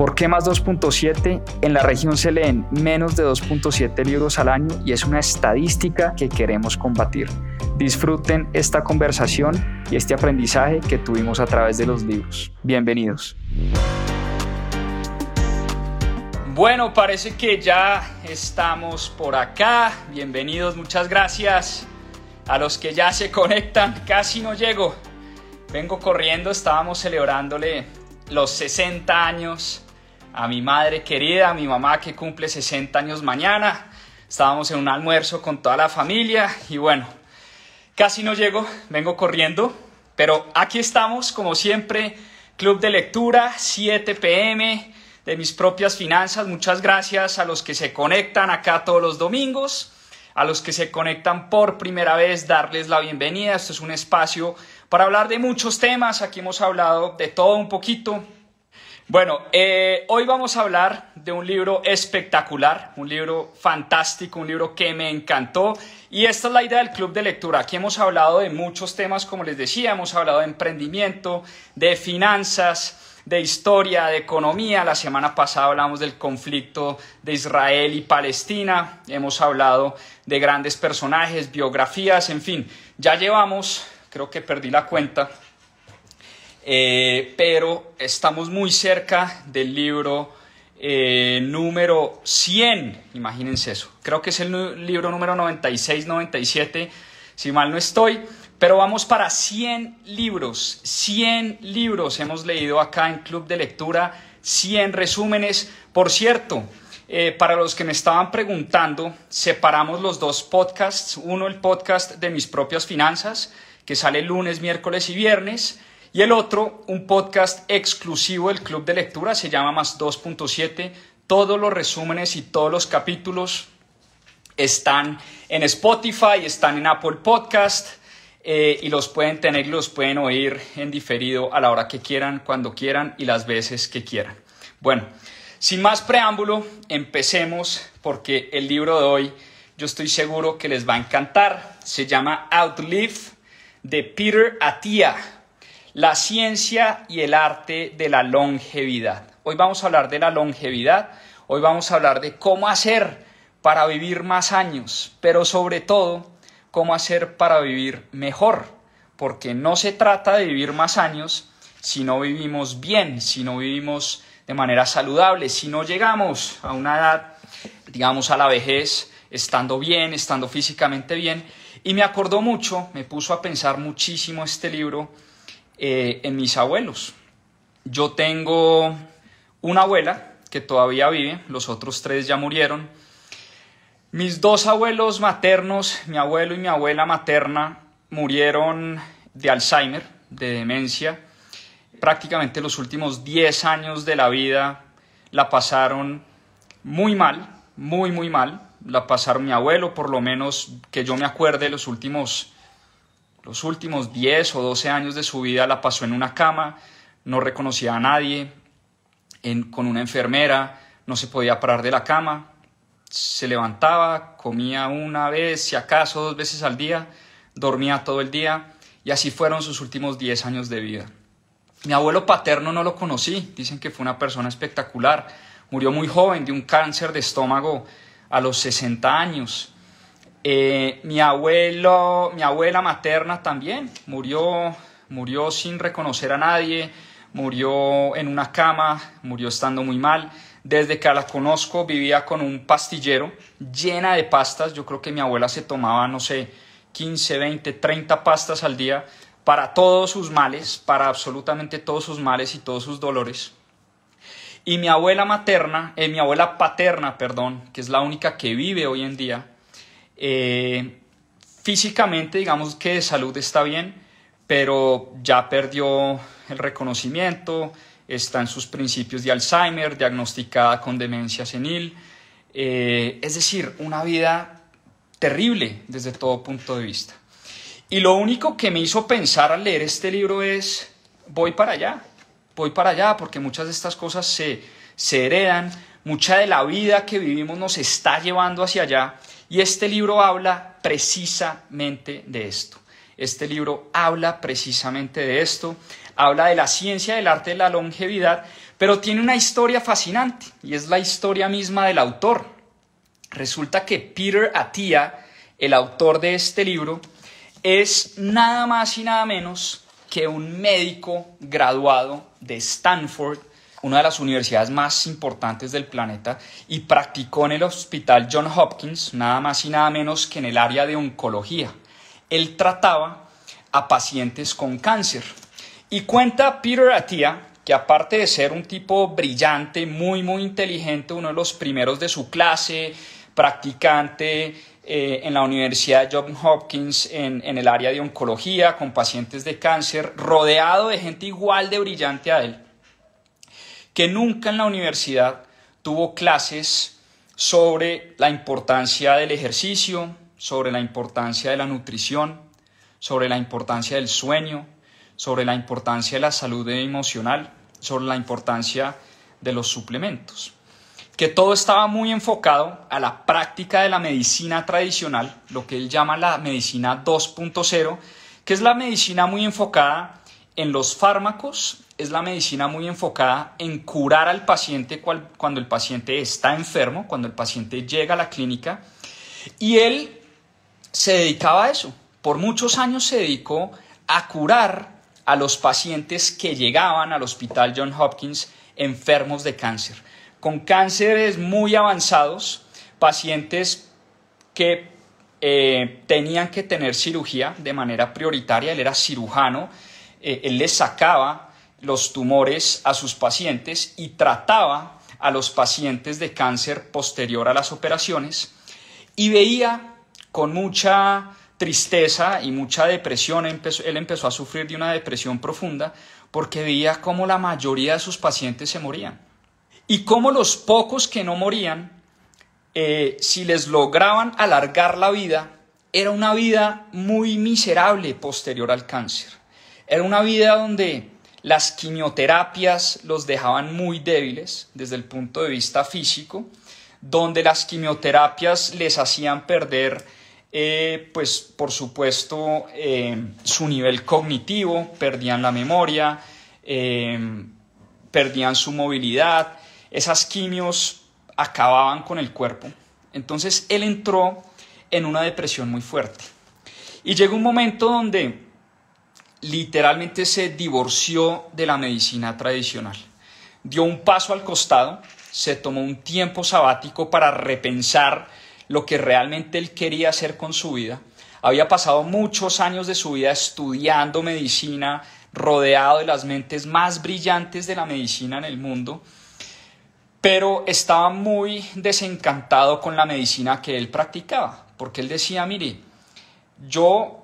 ¿Por qué más 2.7? En la región se leen menos de 2.7 libros al año y es una estadística que queremos combatir. Disfruten esta conversación y este aprendizaje que tuvimos a través de los libros. Bienvenidos. Bueno, parece que ya estamos por acá. Bienvenidos, muchas gracias. A los que ya se conectan, casi no llego. Vengo corriendo, estábamos celebrándole los 60 años a mi madre querida, a mi mamá que cumple 60 años mañana. Estábamos en un almuerzo con toda la familia y bueno, Casi no llego, vengo corriendo, pero aquí estamos, como siempre, Club de Lectura, 7 pm, de mis propias finanzas. Muchas gracias a los que se conectan acá todos los domingos, a los que se conectan por primera vez, darles la bienvenida. Esto es un espacio para hablar de muchos temas. Aquí hemos hablado de todo un poquito. Bueno, eh, hoy vamos a hablar de un libro espectacular, un libro fantástico, un libro que me encantó. Y esta es la idea del club de lectura. Aquí hemos hablado de muchos temas, como les decía, hemos hablado de emprendimiento, de finanzas, de historia, de economía. La semana pasada hablamos del conflicto de Israel y Palestina. Hemos hablado de grandes personajes, biografías, en fin. Ya llevamos, creo que perdí la cuenta, eh, pero estamos muy cerca del libro eh, número 100, imagínense eso, creo que es el libro número 96, 97, si mal no estoy, pero vamos para 100 libros, 100 libros. Hemos leído acá en Club de Lectura, 100 resúmenes, por cierto, eh, para los que me estaban preguntando, separamos los dos podcasts, uno el podcast de mis propias finanzas, que sale lunes, miércoles y viernes, y el otro, un podcast exclusivo del Club de Lectura, se llama Más 2.7. Todos los resúmenes y todos los capítulos están en Spotify, están en Apple Podcast eh, y los pueden tener y los pueden oír en diferido a la hora que quieran, cuando quieran y las veces que quieran. Bueno, sin más preámbulo, empecemos porque el libro de hoy yo estoy seguro que les va a encantar. Se llama Outlive de Peter Attia la ciencia y el arte de la longevidad. Hoy vamos a hablar de la longevidad, hoy vamos a hablar de cómo hacer para vivir más años, pero sobre todo cómo hacer para vivir mejor, porque no se trata de vivir más años si no vivimos bien, si no vivimos de manera saludable, si no llegamos a una edad, digamos a la vejez, estando bien, estando físicamente bien. Y me acordó mucho, me puso a pensar muchísimo este libro eh, en mis abuelos. Yo tengo una abuela que todavía vive, los otros tres ya murieron. Mis dos abuelos maternos, mi abuelo y mi abuela materna, murieron de Alzheimer, de demencia. Prácticamente los últimos 10 años de la vida la pasaron muy mal, muy, muy mal. La pasaron mi abuelo, por lo menos que yo me acuerde, los últimos los últimos 10 o 12 años de su vida la pasó en una cama, no reconocía a nadie, con una enfermera, no se podía parar de la cama, se levantaba, comía una vez, si acaso dos veces al día, dormía todo el día y así fueron sus últimos 10 años de vida. Mi abuelo paterno no lo conocí, dicen que fue una persona espectacular, murió muy joven de un cáncer de estómago a los 60 años. Eh, mi abuelo, mi abuela materna también murió, murió sin reconocer a nadie, murió en una cama, murió estando muy mal. Desde que la conozco vivía con un pastillero llena de pastas. Yo creo que mi abuela se tomaba, no sé, 15, 20, 30 pastas al día para todos sus males, para absolutamente todos sus males y todos sus dolores. Y mi abuela materna, eh, mi abuela paterna, perdón, que es la única que vive hoy en día, eh, físicamente, digamos que de salud está bien, pero ya perdió el reconocimiento, está en sus principios de Alzheimer, diagnosticada con demencia senil. Eh, es decir, una vida terrible desde todo punto de vista. Y lo único que me hizo pensar al leer este libro es, voy para allá, voy para allá, porque muchas de estas cosas se, se heredan, mucha de la vida que vivimos nos está llevando hacia allá. Y este libro habla precisamente de esto. Este libro habla precisamente de esto, habla de la ciencia del arte de la longevidad, pero tiene una historia fascinante y es la historia misma del autor. Resulta que Peter Attia, el autor de este libro, es nada más y nada menos que un médico graduado de Stanford, una de las universidades más importantes del planeta, y practicó en el hospital John Hopkins, nada más y nada menos que en el área de oncología él trataba a pacientes con cáncer. Y cuenta Peter Attia que aparte de ser un tipo brillante, muy, muy inteligente, uno de los primeros de su clase, practicante eh, en la Universidad de Johns Hopkins en el área de oncología con pacientes de cáncer, rodeado de gente igual de brillante a él, que nunca en la universidad tuvo clases sobre la importancia del ejercicio, sobre la importancia de la nutrición, sobre la importancia del sueño, sobre la importancia de la salud emocional, sobre la importancia de los suplementos. Que todo estaba muy enfocado a la práctica de la medicina tradicional, lo que él llama la medicina 2.0, que es la medicina muy enfocada en los fármacos, es la medicina muy enfocada en curar al paciente cuando el paciente está enfermo, cuando el paciente llega a la clínica. Y él se dedicaba a eso. Por muchos años se dedicó a curar a los pacientes que llegaban al hospital John Hopkins enfermos de cáncer, con cánceres muy avanzados, pacientes que eh, tenían que tener cirugía de manera prioritaria, él era cirujano, eh, él les sacaba los tumores a sus pacientes y trataba a los pacientes de cáncer posterior a las operaciones y veía con mucha tristeza y mucha depresión. él empezó a sufrir de una depresión profunda porque veía cómo la mayoría de sus pacientes se morían. Y cómo los pocos que no morían, eh, si les lograban alargar la vida, era una vida muy miserable posterior al cáncer. Era una vida donde las quimioterapias los dejaban muy débiles desde el punto de vista físico, donde las quimioterapias les hacían perder eh, pues por supuesto eh, su nivel cognitivo, perdían la memoria, eh, perdían su movilidad, esas quimios acababan con el cuerpo. Entonces él entró en una depresión muy fuerte. Y llegó un momento donde literalmente se divorció de la medicina tradicional. Dio un paso al costado, se tomó un tiempo sabático para repensar lo que realmente él quería hacer con su vida. Había pasado muchos años de su vida estudiando medicina, rodeado de las mentes más brillantes de la medicina en el mundo, pero estaba muy desencantado con la medicina que él practicaba, porque él decía, mire, yo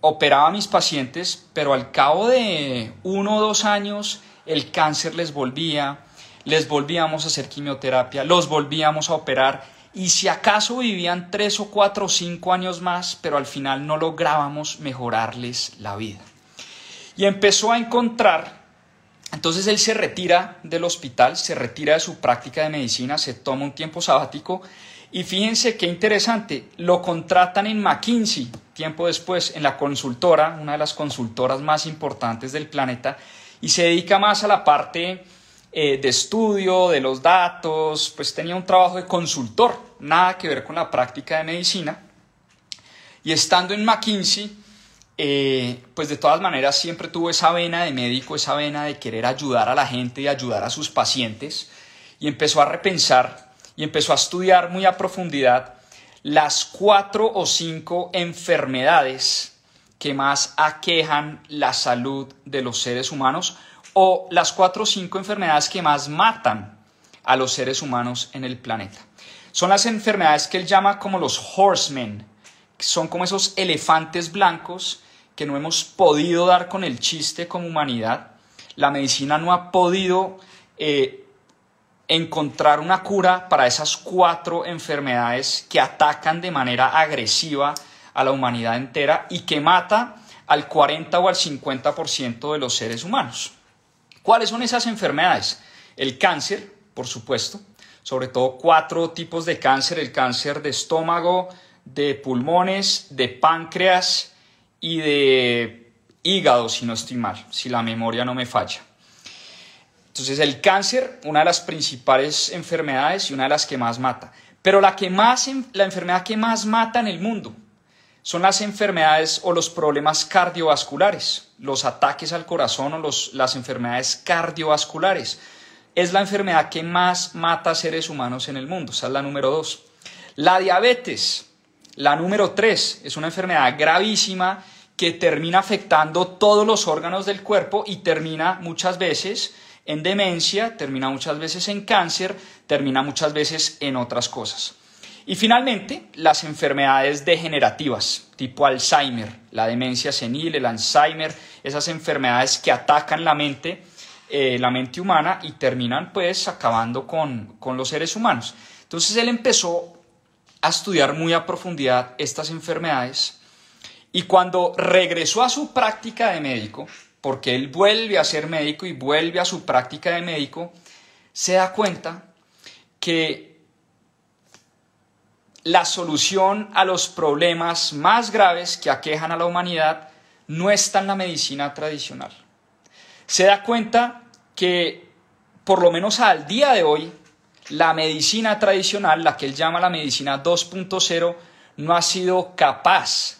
operaba a mis pacientes, pero al cabo de uno o dos años el cáncer les volvía, les volvíamos a hacer quimioterapia, los volvíamos a operar y si acaso vivían tres o cuatro o cinco años más, pero al final no lográbamos mejorarles la vida. Y empezó a encontrar, entonces él se retira del hospital, se retira de su práctica de medicina, se toma un tiempo sabático y fíjense qué interesante, lo contratan en McKinsey, tiempo después, en la consultora, una de las consultoras más importantes del planeta, y se dedica más a la parte eh, de estudio de los datos, pues tenía un trabajo de consultor, nada que ver con la práctica de medicina. Y estando en McKinsey, eh, pues de todas maneras siempre tuvo esa vena de médico, esa vena de querer ayudar a la gente y ayudar a sus pacientes, y empezó a repensar y empezó a estudiar muy a profundidad las cuatro o cinco enfermedades que más aquejan la salud de los seres humanos o las cuatro o cinco enfermedades que más matan a los seres humanos en el planeta. Son las enfermedades que él llama como los horsemen, que son como esos elefantes blancos que no hemos podido dar con el chiste como humanidad. La medicina no ha podido eh, encontrar una cura para esas cuatro enfermedades que atacan de manera agresiva a la humanidad entera y que mata al 40 o al 50% de los seres humanos. ¿Cuáles son esas enfermedades? El cáncer, por supuesto, sobre todo cuatro tipos de cáncer, el cáncer de estómago, de pulmones, de páncreas y de hígado, si no estoy mal, si la memoria no me falla. Entonces el cáncer, una de las principales enfermedades y una de las que más mata. Pero la, que más, la enfermedad que más mata en el mundo son las enfermedades o los problemas cardiovasculares, los ataques al corazón o los, las enfermedades cardiovasculares. Es la enfermedad que más mata a seres humanos en el mundo, esa es la número dos. La diabetes, la número tres, es una enfermedad gravísima que termina afectando todos los órganos del cuerpo y termina muchas veces en demencia, termina muchas veces en cáncer, termina muchas veces en otras cosas. Y finalmente, las enfermedades degenerativas, tipo Alzheimer, la demencia senil, el Alzheimer, esas enfermedades que atacan la mente, eh, la mente humana y terminan pues acabando con, con los seres humanos. Entonces él empezó a estudiar muy a profundidad estas enfermedades y cuando regresó a su práctica de médico, porque él vuelve a ser médico y vuelve a su práctica de médico, se da cuenta que la solución a los problemas más graves que aquejan a la humanidad no está en la medicina tradicional. Se da cuenta que, por lo menos al día de hoy, la medicina tradicional, la que él llama la medicina 2.0, no ha sido capaz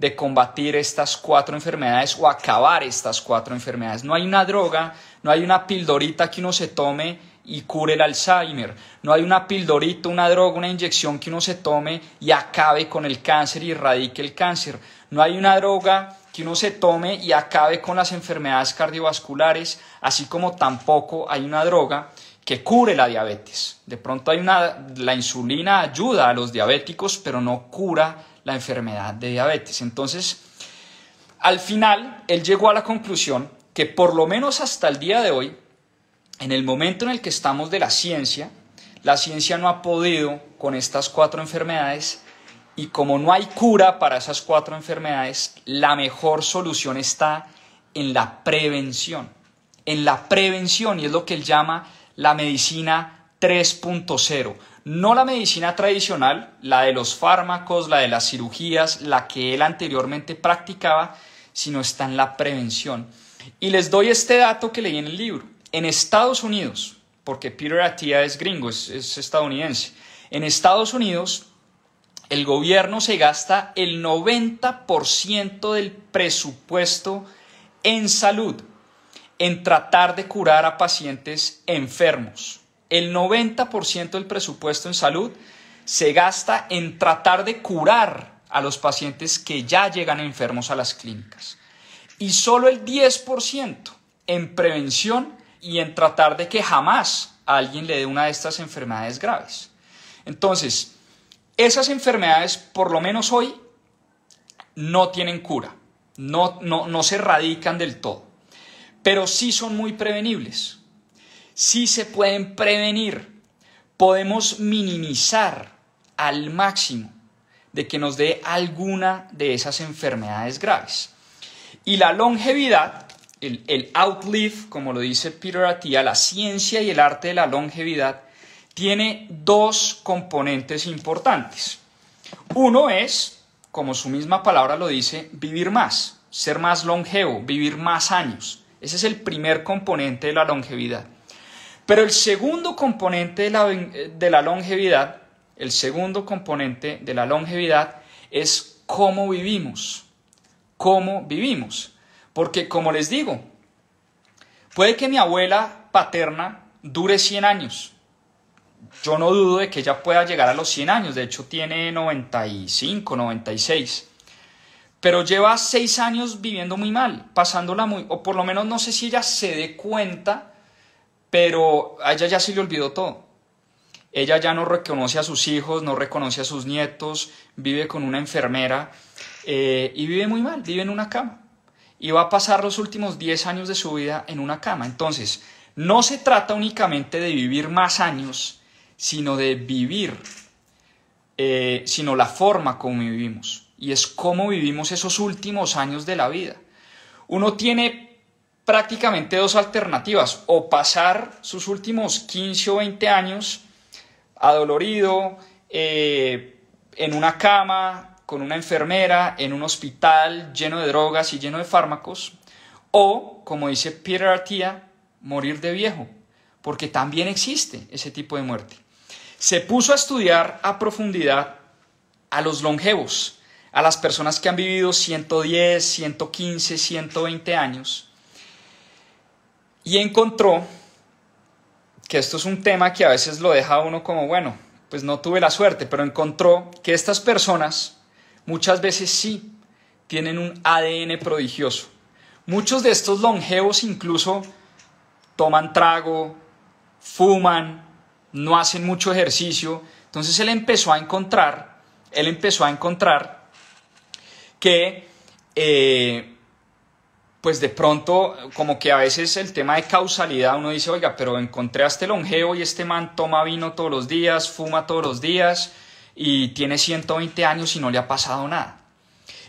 de combatir estas cuatro enfermedades o acabar estas cuatro enfermedades. No hay una droga, no hay una pildorita que uno se tome y cure el Alzheimer. No hay una pildorita, una droga, una inyección que uno se tome y acabe con el cáncer y erradique el cáncer. No hay una droga que uno se tome y acabe con las enfermedades cardiovasculares, así como tampoco hay una droga que cure la diabetes. De pronto hay una, la insulina ayuda a los diabéticos, pero no cura la enfermedad de diabetes. Entonces, al final, él llegó a la conclusión que por lo menos hasta el día de hoy, en el momento en el que estamos de la ciencia, la ciencia no ha podido con estas cuatro enfermedades y como no hay cura para esas cuatro enfermedades, la mejor solución está en la prevención. En la prevención y es lo que él llama la medicina 3.0 no la medicina tradicional, la de los fármacos, la de las cirugías, la que él anteriormente practicaba, sino está en la prevención. Y les doy este dato que leí en el libro. En Estados Unidos, porque Peter Attia es gringo, es, es estadounidense, en Estados Unidos el gobierno se gasta el 90% del presupuesto en salud, en tratar de curar a pacientes enfermos el 90% del presupuesto en salud se gasta en tratar de curar a los pacientes que ya llegan enfermos a las clínicas. Y solo el 10% en prevención y en tratar de que jamás a alguien le dé una de estas enfermedades graves. Entonces, esas enfermedades, por lo menos hoy, no tienen cura, no, no, no se erradican del todo, pero sí son muy prevenibles sí se pueden prevenir. Podemos minimizar al máximo de que nos dé alguna de esas enfermedades graves. Y la longevidad, el, el outlive, como lo dice Peter Attia, la ciencia y el arte de la longevidad, tiene dos componentes importantes. Uno es, como su misma palabra lo dice, vivir más, ser más longevo, vivir más años. Ese es el primer componente de la longevidad. Pero el segundo componente de la, de la longevidad, el segundo componente de la longevidad es cómo vivimos, cómo vivimos. Porque como les digo, puede que mi abuela paterna dure 100 años. Yo no dudo de que ella pueda llegar a los 100 años, de hecho tiene 95, 96. Pero lleva 6 años viviendo muy mal, pasándola muy, o por lo menos no sé si ella se dé cuenta pero a ella ya se le olvidó todo. Ella ya no reconoce a sus hijos, no reconoce a sus nietos, vive con una enfermera eh, y vive muy mal, vive en una cama. Y va a pasar los últimos 10 años de su vida en una cama. Entonces, no se trata únicamente de vivir más años, sino de vivir, eh, sino la forma como vivimos. y es cómo vivimos esos últimos años de la vida. Uno tiene prácticamente dos alternativas, o pasar sus últimos 15 o 20 años adolorido, eh, en una cama, con una enfermera, en un hospital lleno de drogas y lleno de fármacos, o, como dice Peter Artia, morir de viejo, porque también existe ese tipo de muerte. Se puso a estudiar a profundidad a los longevos, a las personas que han vivido 110, 115, 120 años, y encontró que esto es un tema que a veces lo deja uno como, bueno, pues no tuve la suerte, pero encontró que estas personas muchas veces sí tienen un ADN prodigioso. Muchos de estos longevos incluso toman trago, fuman, no hacen mucho ejercicio. Entonces él empezó a encontrar, él empezó a encontrar que eh, pues de pronto como que a veces el tema de causalidad uno dice, oiga, pero encontré a este longevo y este man toma vino todos los días, fuma todos los días y tiene 120 años y no le ha pasado nada.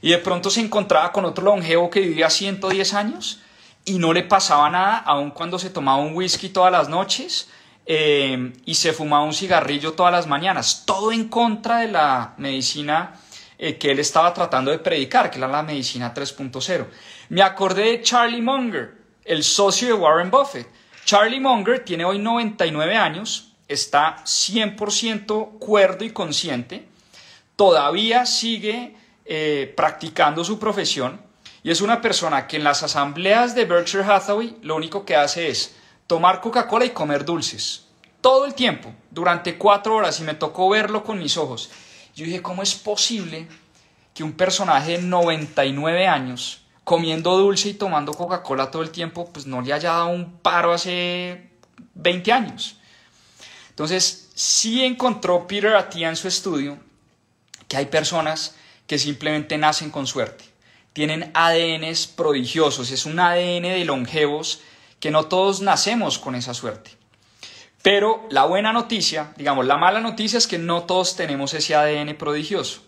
Y de pronto se encontraba con otro longevo que vivía 110 años y no le pasaba nada, aun cuando se tomaba un whisky todas las noches eh, y se fumaba un cigarrillo todas las mañanas. Todo en contra de la medicina eh, que él estaba tratando de predicar, que era la medicina 3.0. Me acordé de Charlie Munger, el socio de Warren Buffett. Charlie Munger tiene hoy 99 años, está 100% cuerdo y consciente, todavía sigue eh, practicando su profesión y es una persona que en las asambleas de Berkshire Hathaway lo único que hace es tomar Coca-Cola y comer dulces. Todo el tiempo, durante cuatro horas, y me tocó verlo con mis ojos. Yo dije, ¿cómo es posible que un personaje de 99 años, comiendo dulce y tomando Coca-Cola todo el tiempo, pues no le haya dado un paro hace 20 años? Entonces, sí encontró Peter Attia en su estudio que hay personas que simplemente nacen con suerte. Tienen ADNs prodigiosos, es un ADN de longevos que no todos nacemos con esa suerte. Pero la buena noticia, digamos, la mala noticia es que no todos tenemos ese ADN prodigioso.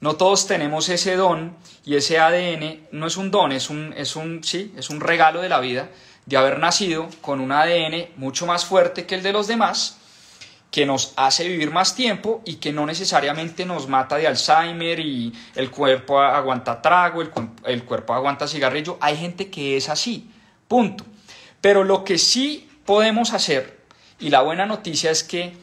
No todos tenemos ese don y ese ADN no es un don, es un, es un, sí, es un regalo de la vida de haber nacido con un ADN mucho más fuerte que el de los demás, que nos hace vivir más tiempo y que no necesariamente nos mata de Alzheimer y el cuerpo aguanta trago, el, el cuerpo aguanta cigarrillo. Hay gente que es así, punto. Pero lo que sí podemos hacer y la buena noticia es que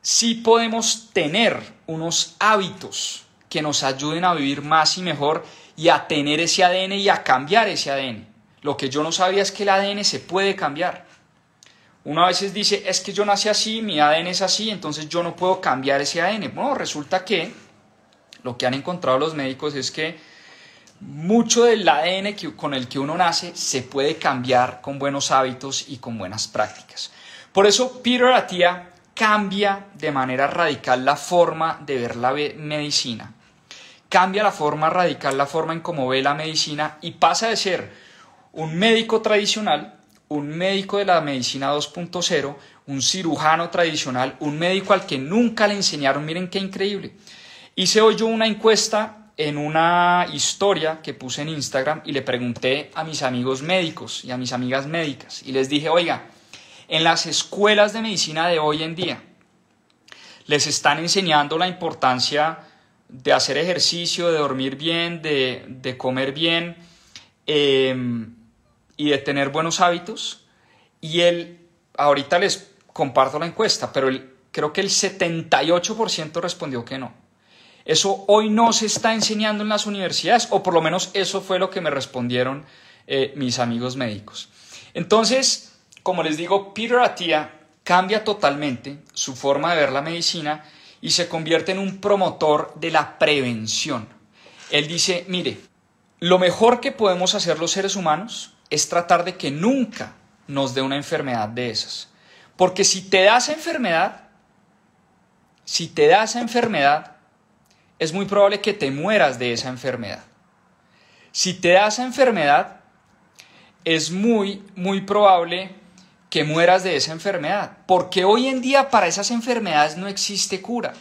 sí podemos tener unos hábitos que nos ayuden a vivir más y mejor y a tener ese ADN y a cambiar ese ADN. Lo que yo no sabía es que el ADN se puede cambiar. Uno a veces dice, es que yo nací así, mi ADN es así, entonces yo no puedo cambiar ese ADN. Bueno, resulta que lo que han encontrado los médicos es que mucho del ADN con el que uno nace se puede cambiar con buenos hábitos y con buenas prácticas. Por eso Peter Attia cambia de manera radical la forma de ver la medicina. Cambia la forma radical, la forma en cómo ve la medicina y pasa de ser un médico tradicional, un médico de la medicina 2.0, un cirujano tradicional, un médico al que nunca le enseñaron, miren qué increíble. Hice hoy yo una encuesta en una historia que puse en Instagram y le pregunté a mis amigos médicos y a mis amigas médicas y les dije, oiga, en las escuelas de medicina de hoy en día les están enseñando la importancia de hacer ejercicio, de dormir bien, de, comer bien em, y de tener buenos hábitos. Y él, ahorita les comparto la encuesta, pero creo que el 78% respondió que no. Eso hoy no se está enseñando en las universidades, o por lo menos eso fue lo que me respondieron eh, mis amigos médicos. Entonces, como les digo, Peter Attia cambia totalmente su forma de ver la medicina y se convierte en un promotor de la prevención. Él dice, mire, lo mejor que podemos hacer los seres humanos es tratar de que nunca nos dé una enfermedad de esas. Porque si te da esa enfermedad, si te da esa enfermedad, es muy probable que te mueras de esa enfermedad. Si te da esa enfermedad, es muy, muy probable que mueras de esa enfermedad. Porque hoy en día para esas enfermedades no existe cura.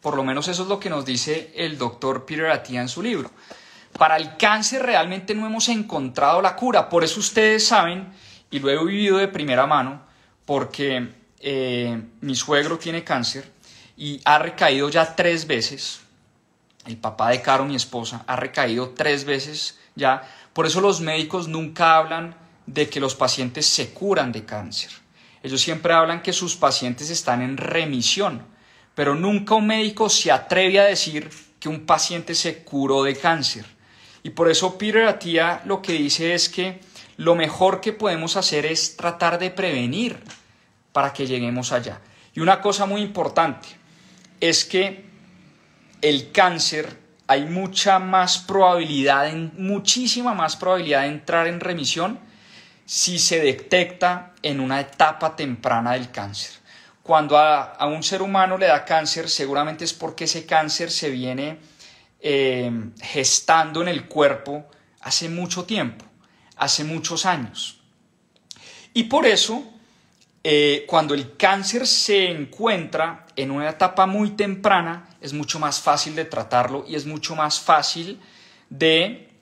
por lo menos eso es lo que nos dice el doctor Peter Attia en su libro. Para el cáncer realmente no hemos encontrado la cura, por eso ustedes saben, y lo he vivido de primera mano, porque eh, mi suegro tiene cáncer y ha recaído ya tres veces, el papá de Caro, mi esposa, ha recaído tres veces ya, por eso los médicos nunca hablan de que los pacientes se curan de cáncer. Ellos siempre hablan que sus pacientes están en remisión, pero nunca un médico se atreve a decir que un paciente se curó de cáncer. Y por eso Peter Attia lo que dice es que lo mejor que podemos hacer es tratar de prevenir para que lleguemos allá. Y una cosa muy importante es que el cáncer hay mucha más probabilidad, muchísima más probabilidad de entrar en remisión si se detecta en una etapa temprana del cáncer. Cuando a, un ser humano le da cáncer, seguramente es porque ese cáncer se viene eh, gestando en el cuerpo hace mucho tiempo, hace muchos años. Y por eso, eh, cuando el cáncer se encuentra en una etapa muy temprana, es mucho más fácil de tratarlo y es mucho más fácil de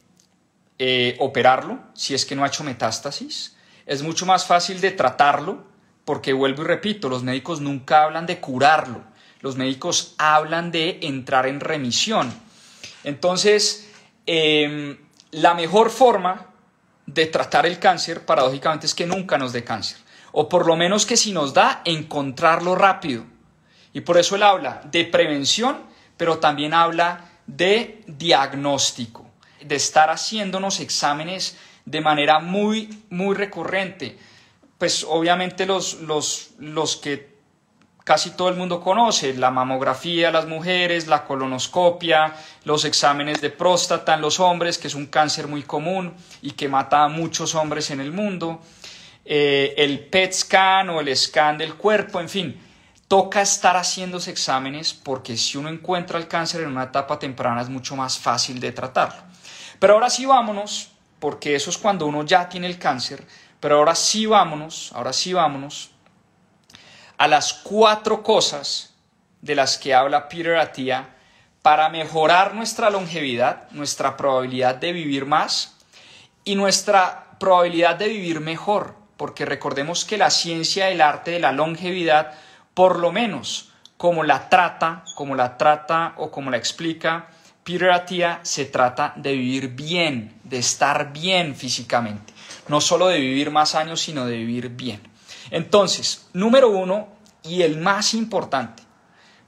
eh, operarlo si es que no ha hecho metástasis. Es mucho más fácil de tratarlo porque vuelvo y repito, los médicos nunca hablan de curarlo, los médicos hablan de entrar en remisión. Entonces, em, la mejor forma de tratar el cáncer, paradójicamente, es que nunca nos dé cáncer. O por lo menos que si nos da, encontrarlo rápido. Y por eso él habla de prevención, pero también habla de diagnóstico de estar haciéndonos exámenes de manera muy, muy recurrente. Pues obviamente los, los, los que casi todo el mundo conoce, la mamografía las mujeres, la colonoscopia, los exámenes de próstata en los hombres, que es un cáncer muy común y que mata a muchos hombres en el mundo, eh, el PET scan o el scan del cuerpo, en fin, toca estar haciéndose exámenes porque si uno encuentra el cáncer en una etapa temprana es mucho más fácil de tratarlo. Pero ahora sí vámonos, porque eso es cuando uno ya tiene el cáncer, pero ahora sí vámonos, ahora sí vámonos a las cuatro cosas de las que habla Peter Attia para mejorar nuestra longevidad, nuestra probabilidad de vivir más y nuestra probabilidad de vivir mejor, porque recordemos que la ciencia, el arte de la longevidad, por lo menos como la trata, como la trata o como la explica Peter se trata de vivir bien, de estar bien físicamente. No solo de vivir más años, sino de vivir bien. Entonces, número uno y el más importante,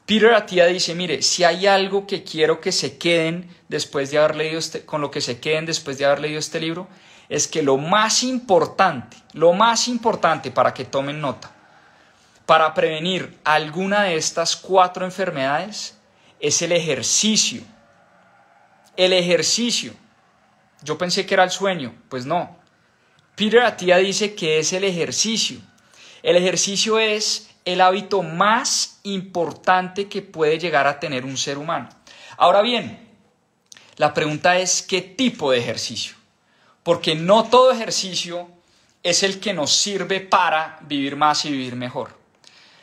Peter Attia dice, mire, si hay algo que quiero que se queden después de haber leído este, con lo que se queden después de haber leído este libro, es que lo más importante, lo más importante para que tomen nota, para prevenir alguna de estas cuatro enfermedades, es el ejercicio el ejercicio. Yo pensé que era el sueño, pues no. Peter Attia dice que es el ejercicio. El ejercicio es el hábito más importante que puede llegar a tener un ser humano. Ahora bien, la pregunta es qué tipo de ejercicio. Porque no todo ejercicio es el que nos sirve para vivir más y vivir mejor.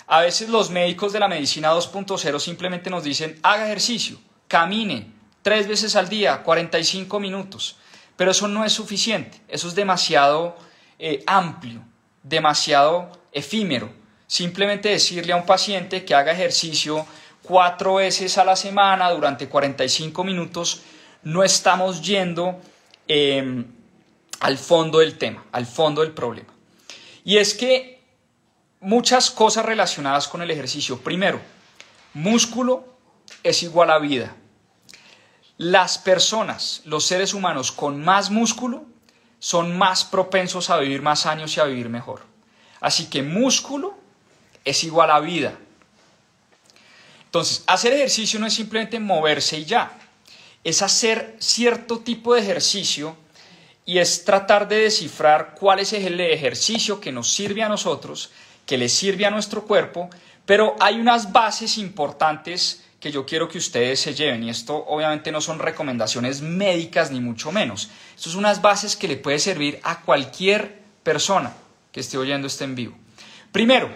A veces los médicos de la medicina 2.0 simplemente nos dicen, haga ejercicio, camine, tres veces al día, 45 minutos. Pero eso no es suficiente, eso es demasiado eh, amplio, demasiado efímero. Simplemente decirle a un paciente que haga ejercicio cuatro veces a la semana durante 45 minutos, no estamos yendo em, al fondo del tema, al fondo del problema. Y es que muchas cosas relacionadas con el ejercicio. Primero, músculo es igual a vida. Las personas, los seres humanos con más músculo, son más propensos a vivir más años y a vivir mejor. Así que músculo es igual a vida. Entonces, hacer ejercicio no es simplemente moverse y ya, es hacer cierto tipo de ejercicio y es tratar de descifrar cuál es el ejercicio que nos sirve a nosotros, que le sirve a nuestro cuerpo, pero hay unas bases importantes que yo quiero que ustedes se lleven. Y esto obviamente no son recomendaciones médicas ni mucho menos. Esto son unas bases que le puede servir a cualquier persona que esté oyendo este en vivo. Primero,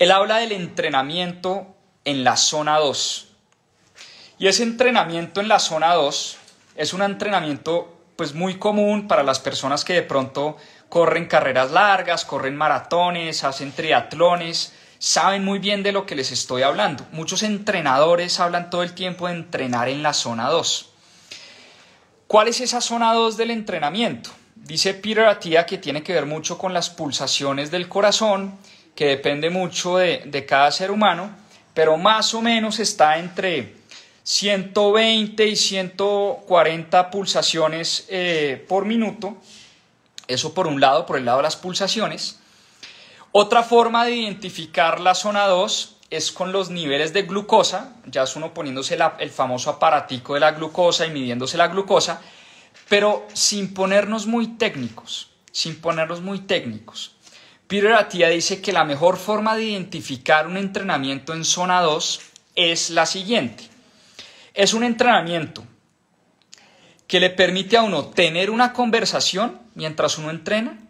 él habla del entrenamiento en la zona 2. Y ese entrenamiento en la zona 2 es un entrenamiento pues muy común para las personas que de pronto corren carreras largas, corren maratones, hacen triatlones, saben muy bien de lo que les estoy hablando. Muchos entrenadores hablan todo el tiempo de entrenar en la zona 2. ¿Cuál es esa zona 2 del entrenamiento? Dice Peter Attia que tiene que ver mucho con las pulsaciones del corazón, que depende mucho de, cada ser humano, pero más o menos está entre 120 y 140 pulsaciones eh, por minuto. Eso por un lado, por el lado de las pulsaciones. Otra forma de identificar la zona 2 es con los niveles de glucosa, ya es uno poniéndose el famoso aparatico de la glucosa y midiéndose la glucosa, pero sin ponernos muy técnicos, sin ponernos muy técnicos. Peter Attia dice que la mejor forma de identificar un entrenamiento en zona 2 es la siguiente. Es un entrenamiento que le permite a uno tener una conversación mientras uno entrena,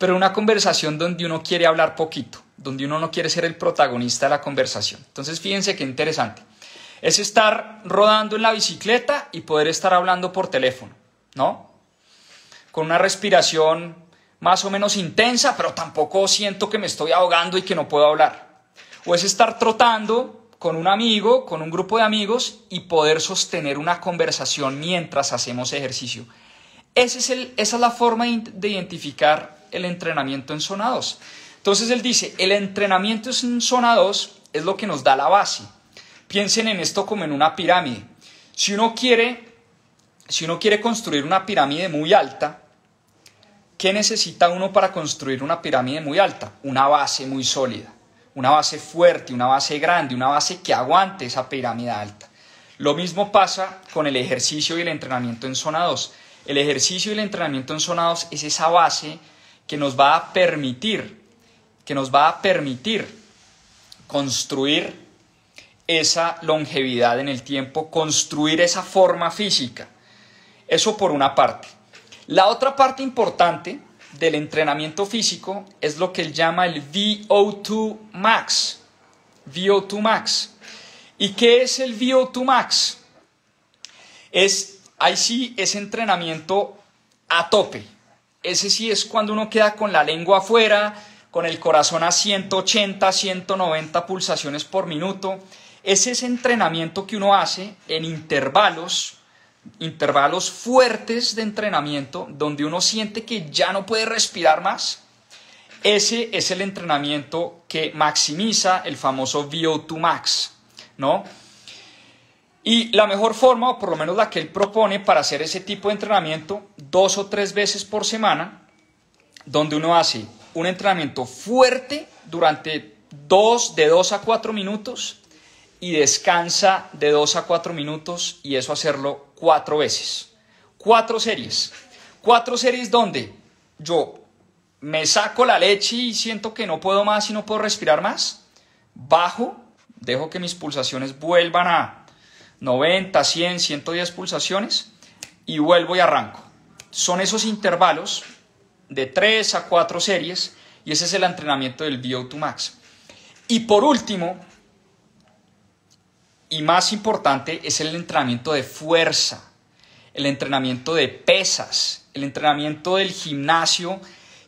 pero una conversación donde uno quiere hablar poquito, donde uno no quiere ser el protagonista de la conversación. Entonces, fíjense qué interesante. Es estar rodando en la bicicleta y poder estar hablando por teléfono, ¿no? Con una respiración más o menos intensa, pero tampoco siento que me estoy ahogando y que no puedo hablar. O es estar trotando con un amigo, con un grupo de amigos y poder sostener una conversación mientras hacemos ejercicio. Ese es el, esa es la forma de identificar el entrenamiento en zona 2. Entonces él dice, el entrenamiento en zona 2 es lo que nos da la base. Piensen en esto como en una pirámide. Si uno quiere, si uno quiere construir una pirámide muy alta, ¿qué necesita uno para construir una pirámide muy alta? Una base muy sólida, una base fuerte, una base grande, una base que aguante esa pirámide alta. Lo mismo pasa con el ejercicio y el entrenamiento en zona 2. El ejercicio y el entrenamiento en zona 2 es esa base que nos va a permitir, que nos va a permitir construir esa longevidad en el tiempo, construir esa forma física. Eso por una parte. La otra parte importante del entrenamiento físico es lo que él llama el VO2 max. VO2 max. ¿Y qué es el VO2 max? Es, ahí sí, es entrenamiento a tope, ese sí es cuando uno queda con la lengua afuera, con el corazón a 180, 190 pulsaciones por minuto. Ese es entrenamiento que uno hace en intervalos, intervalos fuertes de entrenamiento, donde uno siente que ya no puede respirar más. Ese es el entrenamiento que maximiza el famoso VO2 max, ¿no? Y la mejor forma, o por lo menos la que él propone para hacer ese tipo de entrenamiento, dos o tres veces por semana, donde uno hace un entrenamiento fuerte durante dos, de dos a cuatro minutos y descansa de dos a cuatro minutos y eso hacerlo cuatro veces. Cuatro series. Cuatro series donde yo me saco la leche y siento que no puedo más y no puedo respirar más. Bajo, dejo que mis pulsaciones vuelvan a 90, 100, 110 pulsaciones y vuelvo y arranco. Son esos intervalos de 3 a 4 series y ese es el entrenamiento del VO2 Max. Y por último, y más importante, es el entrenamiento de fuerza, el entrenamiento de pesas, el entrenamiento del gimnasio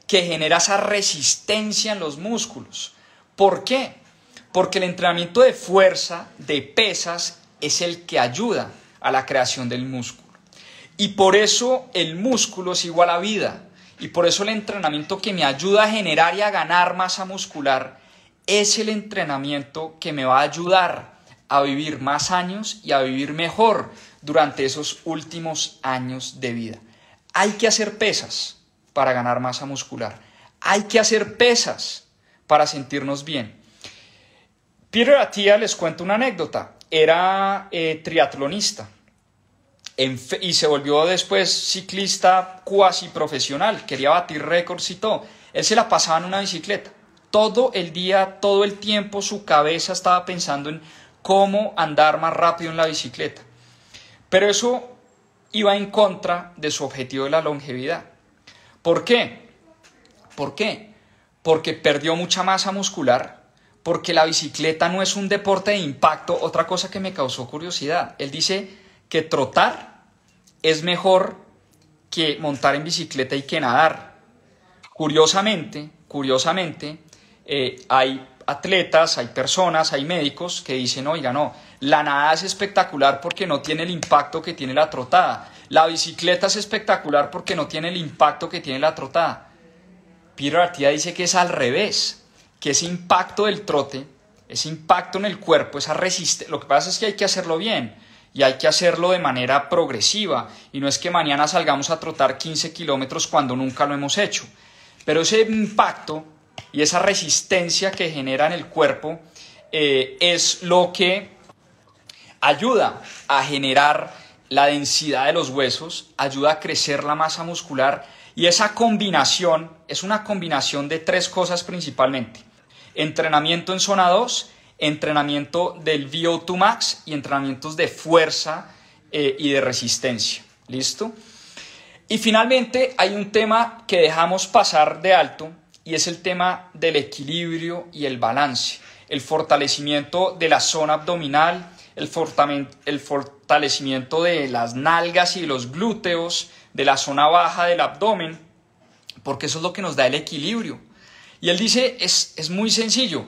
que genera esa resistencia en los músculos. ¿Por qué? Porque el entrenamiento de fuerza, de pesas, es el que ayuda a la creación del músculo. Y por eso el músculo es igual a vida. Y por eso el entrenamiento que me ayuda a generar y a ganar masa muscular es el entrenamiento que me va a ayudar a vivir más años y a vivir mejor durante esos últimos años de vida. Hay que hacer pesas para ganar masa muscular. Hay que hacer pesas para sentirnos bien. Peter Attia les cuento una anécdota era eh, triatlonista y se volvió después ciclista cuasi profesional, quería batir récords y todo. Él se la pasaba en una bicicleta. Todo el día, todo el tiempo, su cabeza estaba pensando en cómo andar más rápido en la bicicleta. Pero eso iba en contra de su objetivo de la longevidad. ¿Por qué? ¿Por qué? Porque perdió mucha masa muscular, porque la bicicleta no es un deporte de impacto. Otra cosa que me causó curiosidad, él dice que trotar es mejor que montar en bicicleta y que nadar. Curiosamente, curiosamente, eh, hay atletas, hay personas, hay médicos que dicen, oiga, no, la nada es espectacular porque no tiene el impacto que tiene la trotada. La bicicleta es espectacular porque no tiene el impacto que tiene la trotada. Peter Artía dice que es al revés, que ese impacto del trote, ese impacto en el cuerpo, esa resistencia, lo que pasa es que hay que hacerlo bien y hay que hacerlo de manera progresiva y no es que mañana salgamos a trotar 15 kilómetros cuando nunca lo hemos hecho. Pero ese impacto y esa resistencia que genera en el cuerpo eh, es lo que ayuda a generar la densidad de los huesos, ayuda a crecer la masa muscular y esa combinación es una combinación de tres cosas principalmente. Entrenamiento en zona 2, entrenamiento del VO2 max y entrenamientos de fuerza eh, y de resistencia. ¿Listo? Y finalmente hay un tema que dejamos pasar de alto y es el tema del equilibrio y el balance, el fortalecimiento de la zona abdominal, el, fortalecimiento de las nalgas y los glúteos, de la zona baja del abdomen, porque eso es lo que nos da el equilibrio. Y él dice, es, es muy sencillo,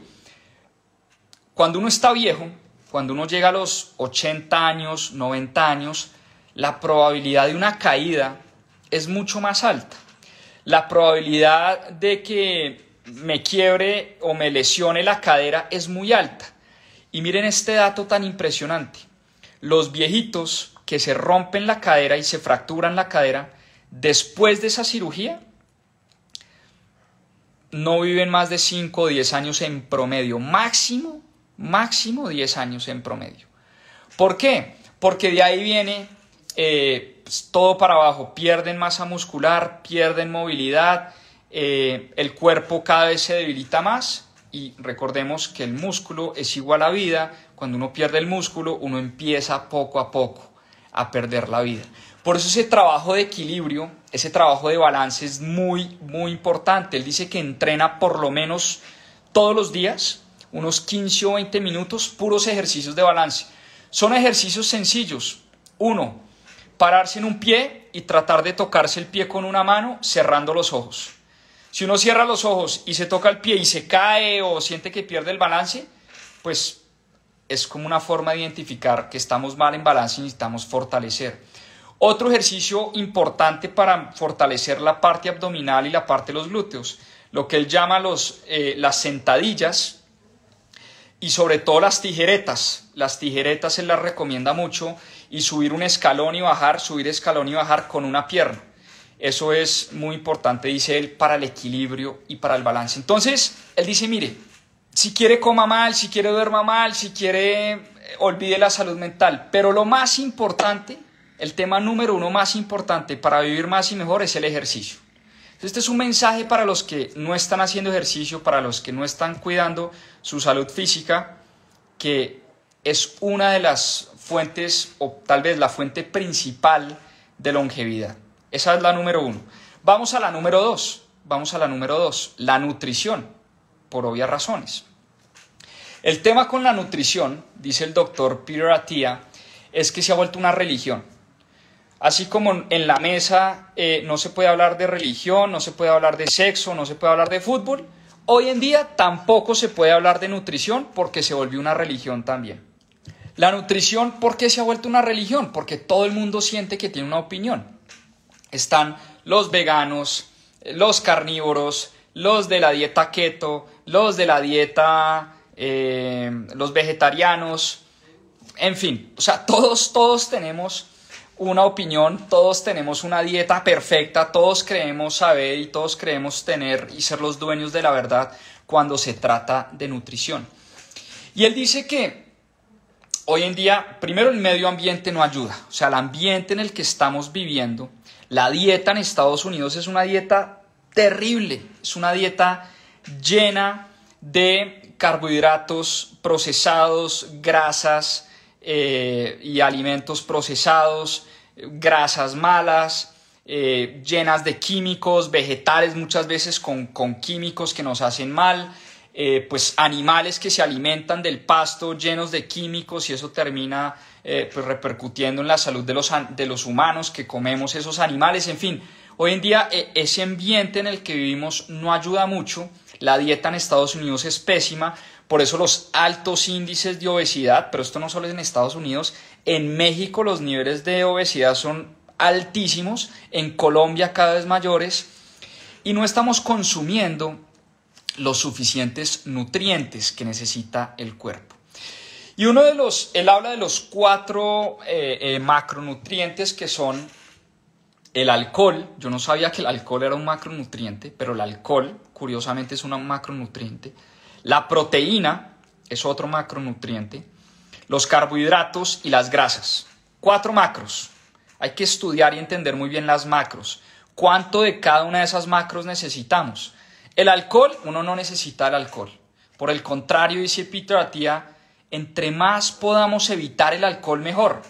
cuando uno está viejo, cuando uno llega a los 80 años, 90 años, la probabilidad de una caída es mucho más alta la probabilidad de que me quiebre o me lesione la cadera es muy alta. Y miren este dato tan impresionante. Los viejitos que se rompen la cadera y se fracturan la cadera, después de esa cirugía, no viven más de 5 o 10 años en promedio. Máximo, máximo 10 años en promedio. ¿Por qué? Porque de ahí viene eh, pues, todo para abajo, pierden masa muscular, pierden movilidad, eh, el cuerpo cada vez se debilita más y recordemos que el músculo es igual a vida, cuando uno pierde el músculo uno empieza poco a poco a perder la vida. Por eso ese trabajo de equilibrio, ese trabajo de balance es muy, muy importante. Él dice que entrena por lo menos todos los días, unos 15 o 20 minutos, puros ejercicios de balance. Son ejercicios sencillos. Uno, pararse en un pie y tratar de tocarse el pie con una mano cerrando los ojos. Si uno cierra los ojos y se toca el pie y se cae o siente que pierde el balance, pues es como una forma de identificar que estamos mal en balance y necesitamos fortalecer. Otro ejercicio importante para fortalecer la parte abdominal y la parte de los glúteos, lo que él llama los, eh, las sentadillas y sobre todo las tijeretas. Las tijeretas él las recomienda mucho y subir un escalón y bajar, subir escalón y bajar con una pierna. Eso es muy importante, dice él, para el equilibrio y para el balance. Entonces, él dice, mire, si quiere coma mal, si quiere duerma mal, si quiere eh, olvide la salud mental, pero lo más importante, el tema número uno más importante para vivir más y mejor es el ejercicio. Este es un mensaje para los que no están haciendo ejercicio, para los que no están cuidando su salud física, que es una de las fuentes, o tal vez la fuente principal de longevidad. Esa es la número uno. Vamos a la número dos. Vamos a la número dos, la nutrición, por obvias razones. El tema con la nutrición, dice el doctor Peter Attia, es que se ha vuelto una religión. Así como en la mesa eh, no se puede hablar de religión, no se puede hablar de sexo, no se puede hablar de fútbol, hoy en día tampoco se puede hablar de nutrición porque se volvió una religión también. La nutrición, ¿por qué se ha vuelto una religión? Porque todo el mundo siente que tiene una opinión. Están los veganos, los carnívoros, los de la dieta keto, los de la dieta, eh, los vegetarianos, en fin, o sea, todos, todos tenemos una opinión, todos tenemos una dieta perfecta, todos creemos saber y todos creemos tener y ser los dueños de la verdad cuando se trata de nutrición. Y él dice que hoy en día, primero el medio ambiente no ayuda, o sea, el ambiente en el que estamos viviendo, la dieta en Estados Unidos es una dieta terrible, es una dieta llena de carbohidratos procesados, grasas eh, y alimentos procesados, grasas malas, eh, llenas de químicos, vegetales muchas veces con, con químicos que nos hacen mal, eh, pues animales que se alimentan del pasto llenos de químicos y eso termina pues repercutiendo en la salud de los, de los humanos que comemos esos animales, en fin. Hoy en día ese ambiente en el que vivimos no ayuda mucho, la dieta en Estados Unidos es pésima, por eso los altos índices de obesidad, pero esto no solo es en Estados Unidos, en México los niveles de obesidad son altísimos, en Colombia cada vez mayores, y no estamos consumiendo los suficientes nutrientes que necesita el cuerpo. Y uno de los, él habla de los cuatro eh, eh, macronutrientes que son el alcohol. Yo no sabía que el alcohol era un macronutriente, pero el alcohol, curiosamente, es un macronutriente. La proteína es otro macronutriente. Los carbohidratos y las grasas. Cuatro macros. Hay que estudiar y entender muy bien las macros. ¿Cuánto de cada una de esas macros necesitamos? El alcohol, uno no necesita el alcohol. Por el contrario, dice Peter Attia, entre más podamos evitar el alcohol, mejor.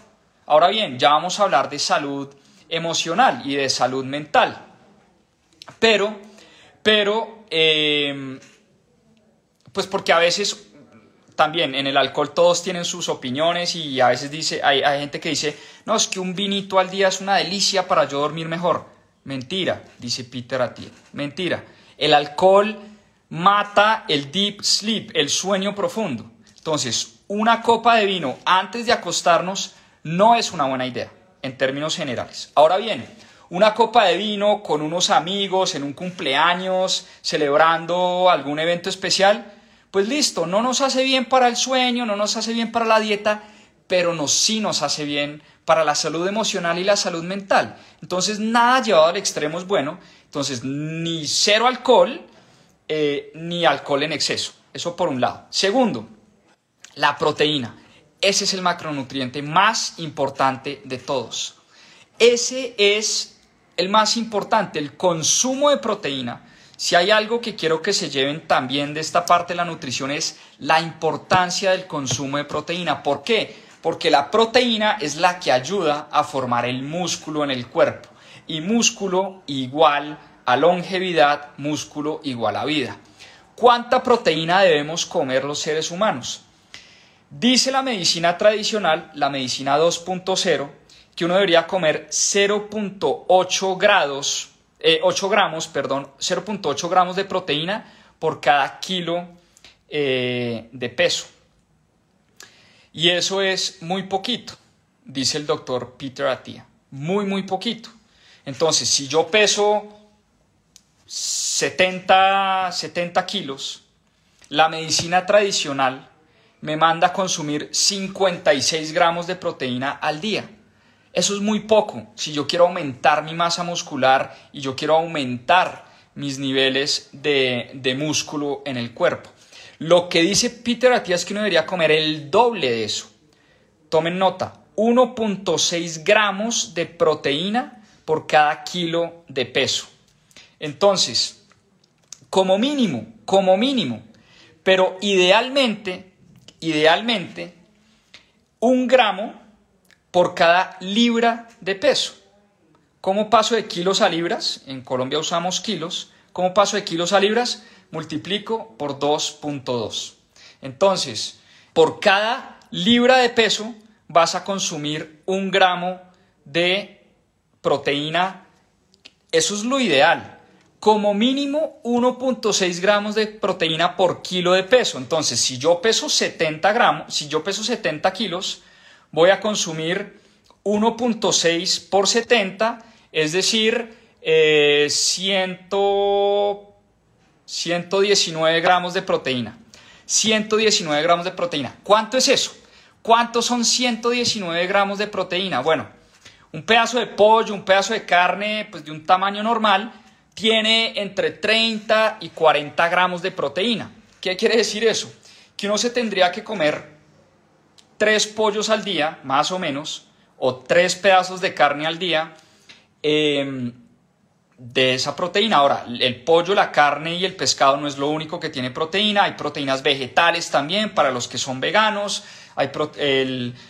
Ahora bien, ya vamos a hablar de salud emocional y de salud mental. Pero, pero, em, pues porque a veces también en el alcohol todos tienen sus opiniones y a veces dice, hay, hay gente que dice, no, es que un vinito al día es una delicia para yo dormir mejor. Mentira, dice Peter Attia. Mentira. El alcohol mata el deep sleep, el sueño profundo. Entonces, una copa de vino antes de acostarnos no es una buena idea, en términos generales. Ahora bien, una copa de vino con unos amigos en un cumpleaños, celebrando algún evento especial, pues listo, no nos hace bien para el sueño, no nos hace bien para la dieta, pero nos, sí nos hace bien para la salud emocional y la salud mental. Entonces, nada llevado al extremo es bueno. Entonces, ni cero alcohol, eh, ni alcohol en exceso. Eso por un lado. Segundo, la proteína. Ese es el macronutriente más importante de todos. Ese es el más importante, el consumo de proteína. Si hay algo que quiero que se lleven también de esta parte de la nutrición es la importancia del consumo de proteína. ¿Por qué? Porque la proteína es la que ayuda a formar el músculo en el cuerpo y músculo igual a longevidad, músculo igual a vida. ¿Cuánta proteína debemos comer los seres humanos? Dice la medicina tradicional, la medicina 2.0, que uno debería comer 0.8 grados, 8 eh, gramos, perdón, 0.8 gramos de proteína por cada kilo eh, de peso. Y eso es muy poquito, dice el doctor Peter Attia. Muy, muy poquito. Entonces, si yo peso 70, 70 kilos, la medicina tradicional me manda a consumir 56 gramos de proteína al día. Eso es muy poco. Si yo quiero aumentar mi masa muscular y yo quiero aumentar mis niveles de, de músculo en el cuerpo. Lo que dice Peter Attia es que uno debería comer el doble de eso. Tomen nota, 1.6 gramos de proteína por cada kilo de peso. Entonces, como mínimo, como mínimo, pero idealmente, idealmente, un gramo por cada libra de peso. ¿Cómo paso de kilos a libras? En Colombia usamos kilos. ¿Cómo paso de kilos a libras? Multiplico por 2.2. Entonces, por cada libra de peso vas a consumir un gramo de proteína. Eso es lo ideal como mínimo 1.6 gramos de proteína por kilo de peso. Entonces, si yo peso 70 gramos, si yo peso 70 kilos, voy a consumir 1.6 por 70, es decir, 119 eh, gramos de proteína. 119 gramos de proteína. ¿Cuánto es eso? ¿Cuántos son 119 gramos de proteína? Bueno, un pedazo de pollo, un pedazo de carne pues de un tamaño normal, tiene entre 30 y 40 gramos de proteína. ¿Qué quiere decir eso? Que uno se tendría que comer tres pollos al día, más o menos, o tres pedazos de carne al día, em, de esa proteína. Ahora, el pollo, la carne y el pescado no es lo único que tiene proteína, hay proteínas vegetales también para los que son veganos, hay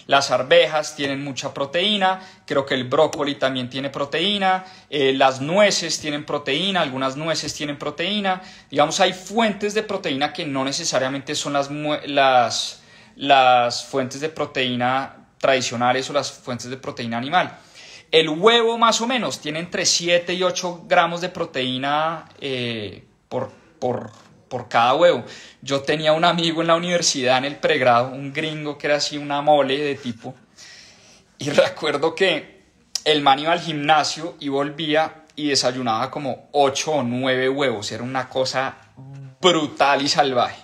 las arvejas tienen mucha proteína, creo que el brócoli también tiene proteína, eh, las nueces tienen proteína, algunas nueces tienen proteína, digamos, hay fuentes de proteína que no necesariamente son las, las, las fuentes de proteína tradicionales o las fuentes de proteína animal. El huevo más o menos tiene entre 7 y 8 gramos de proteína eh, por, por, por, cada huevo. Yo tenía un amigo en la universidad en el pregrado, un gringo que era así una mole de tipo. Y recuerdo que el man iba al gimnasio y volvía y desayunaba como 8 o 9 huevos. Era una cosa brutal y salvaje.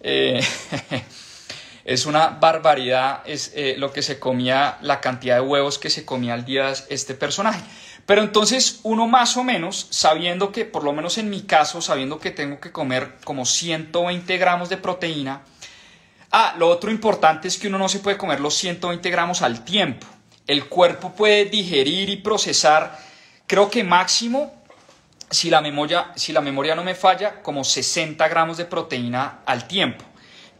Eh, Es una barbaridad es, eh, lo que se comía, la cantidad de huevos que se comía al día este personaje. Pero entonces uno más o menos, sabiendo que, por lo menos en mi caso, sabiendo que tengo que comer como 120 gramos de proteína, ah, lo otro importante es que uno no se puede comer los 120 gramos al tiempo. El cuerpo puede digerir y procesar, creo que máximo, si la memoria, si la memoria no me falla, como 60 gramos de proteína al tiempo.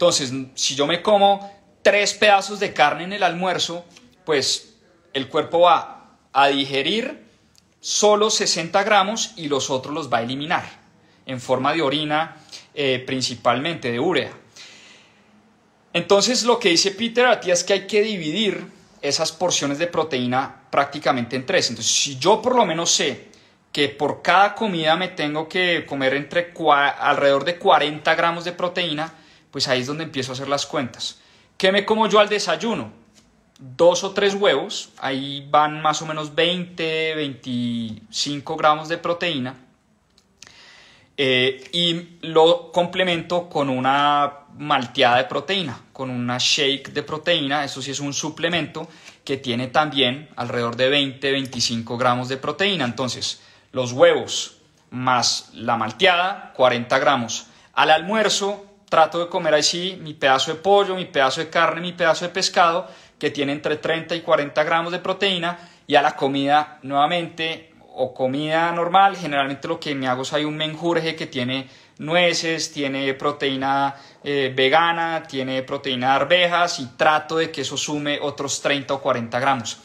Entonces, si yo me como tres pedazos de carne en el almuerzo, pues el cuerpo va a digerir solo 60 gramos y los otros los va a eliminar en forma de orina, eh, principalmente de urea. Entonces, lo que dice Peter a ti es que hay que dividir esas porciones de proteína prácticamente en tres. Entonces, si yo por lo menos sé que por cada comida me tengo que comer entre alrededor de 40 gramos de proteína, pues ahí es donde empiezo a hacer las cuentas. ¿Qué me como yo al desayuno? Dos o tres huevos, ahí van más o menos 20, 25 gramos de proteína. Eh, y lo complemento con una malteada de proteína, con una shake de proteína, eso sí es un suplemento que tiene también alrededor de 20-25 gramos de proteína. Entonces, los huevos más la malteada, 40 gramos. Al almuerzo, trato de comer así mi pedazo de pollo, mi pedazo de carne, mi pedazo de pescado, que tiene entre 30 y 40 gramos de proteína, y a la comida nuevamente, o comida normal, generalmente lo que me hago es hay un menjurje que tiene nueces, tiene proteína eh, vegana, tiene proteína de arvejas, y trato de que eso sume otros 30 o 40 gramos.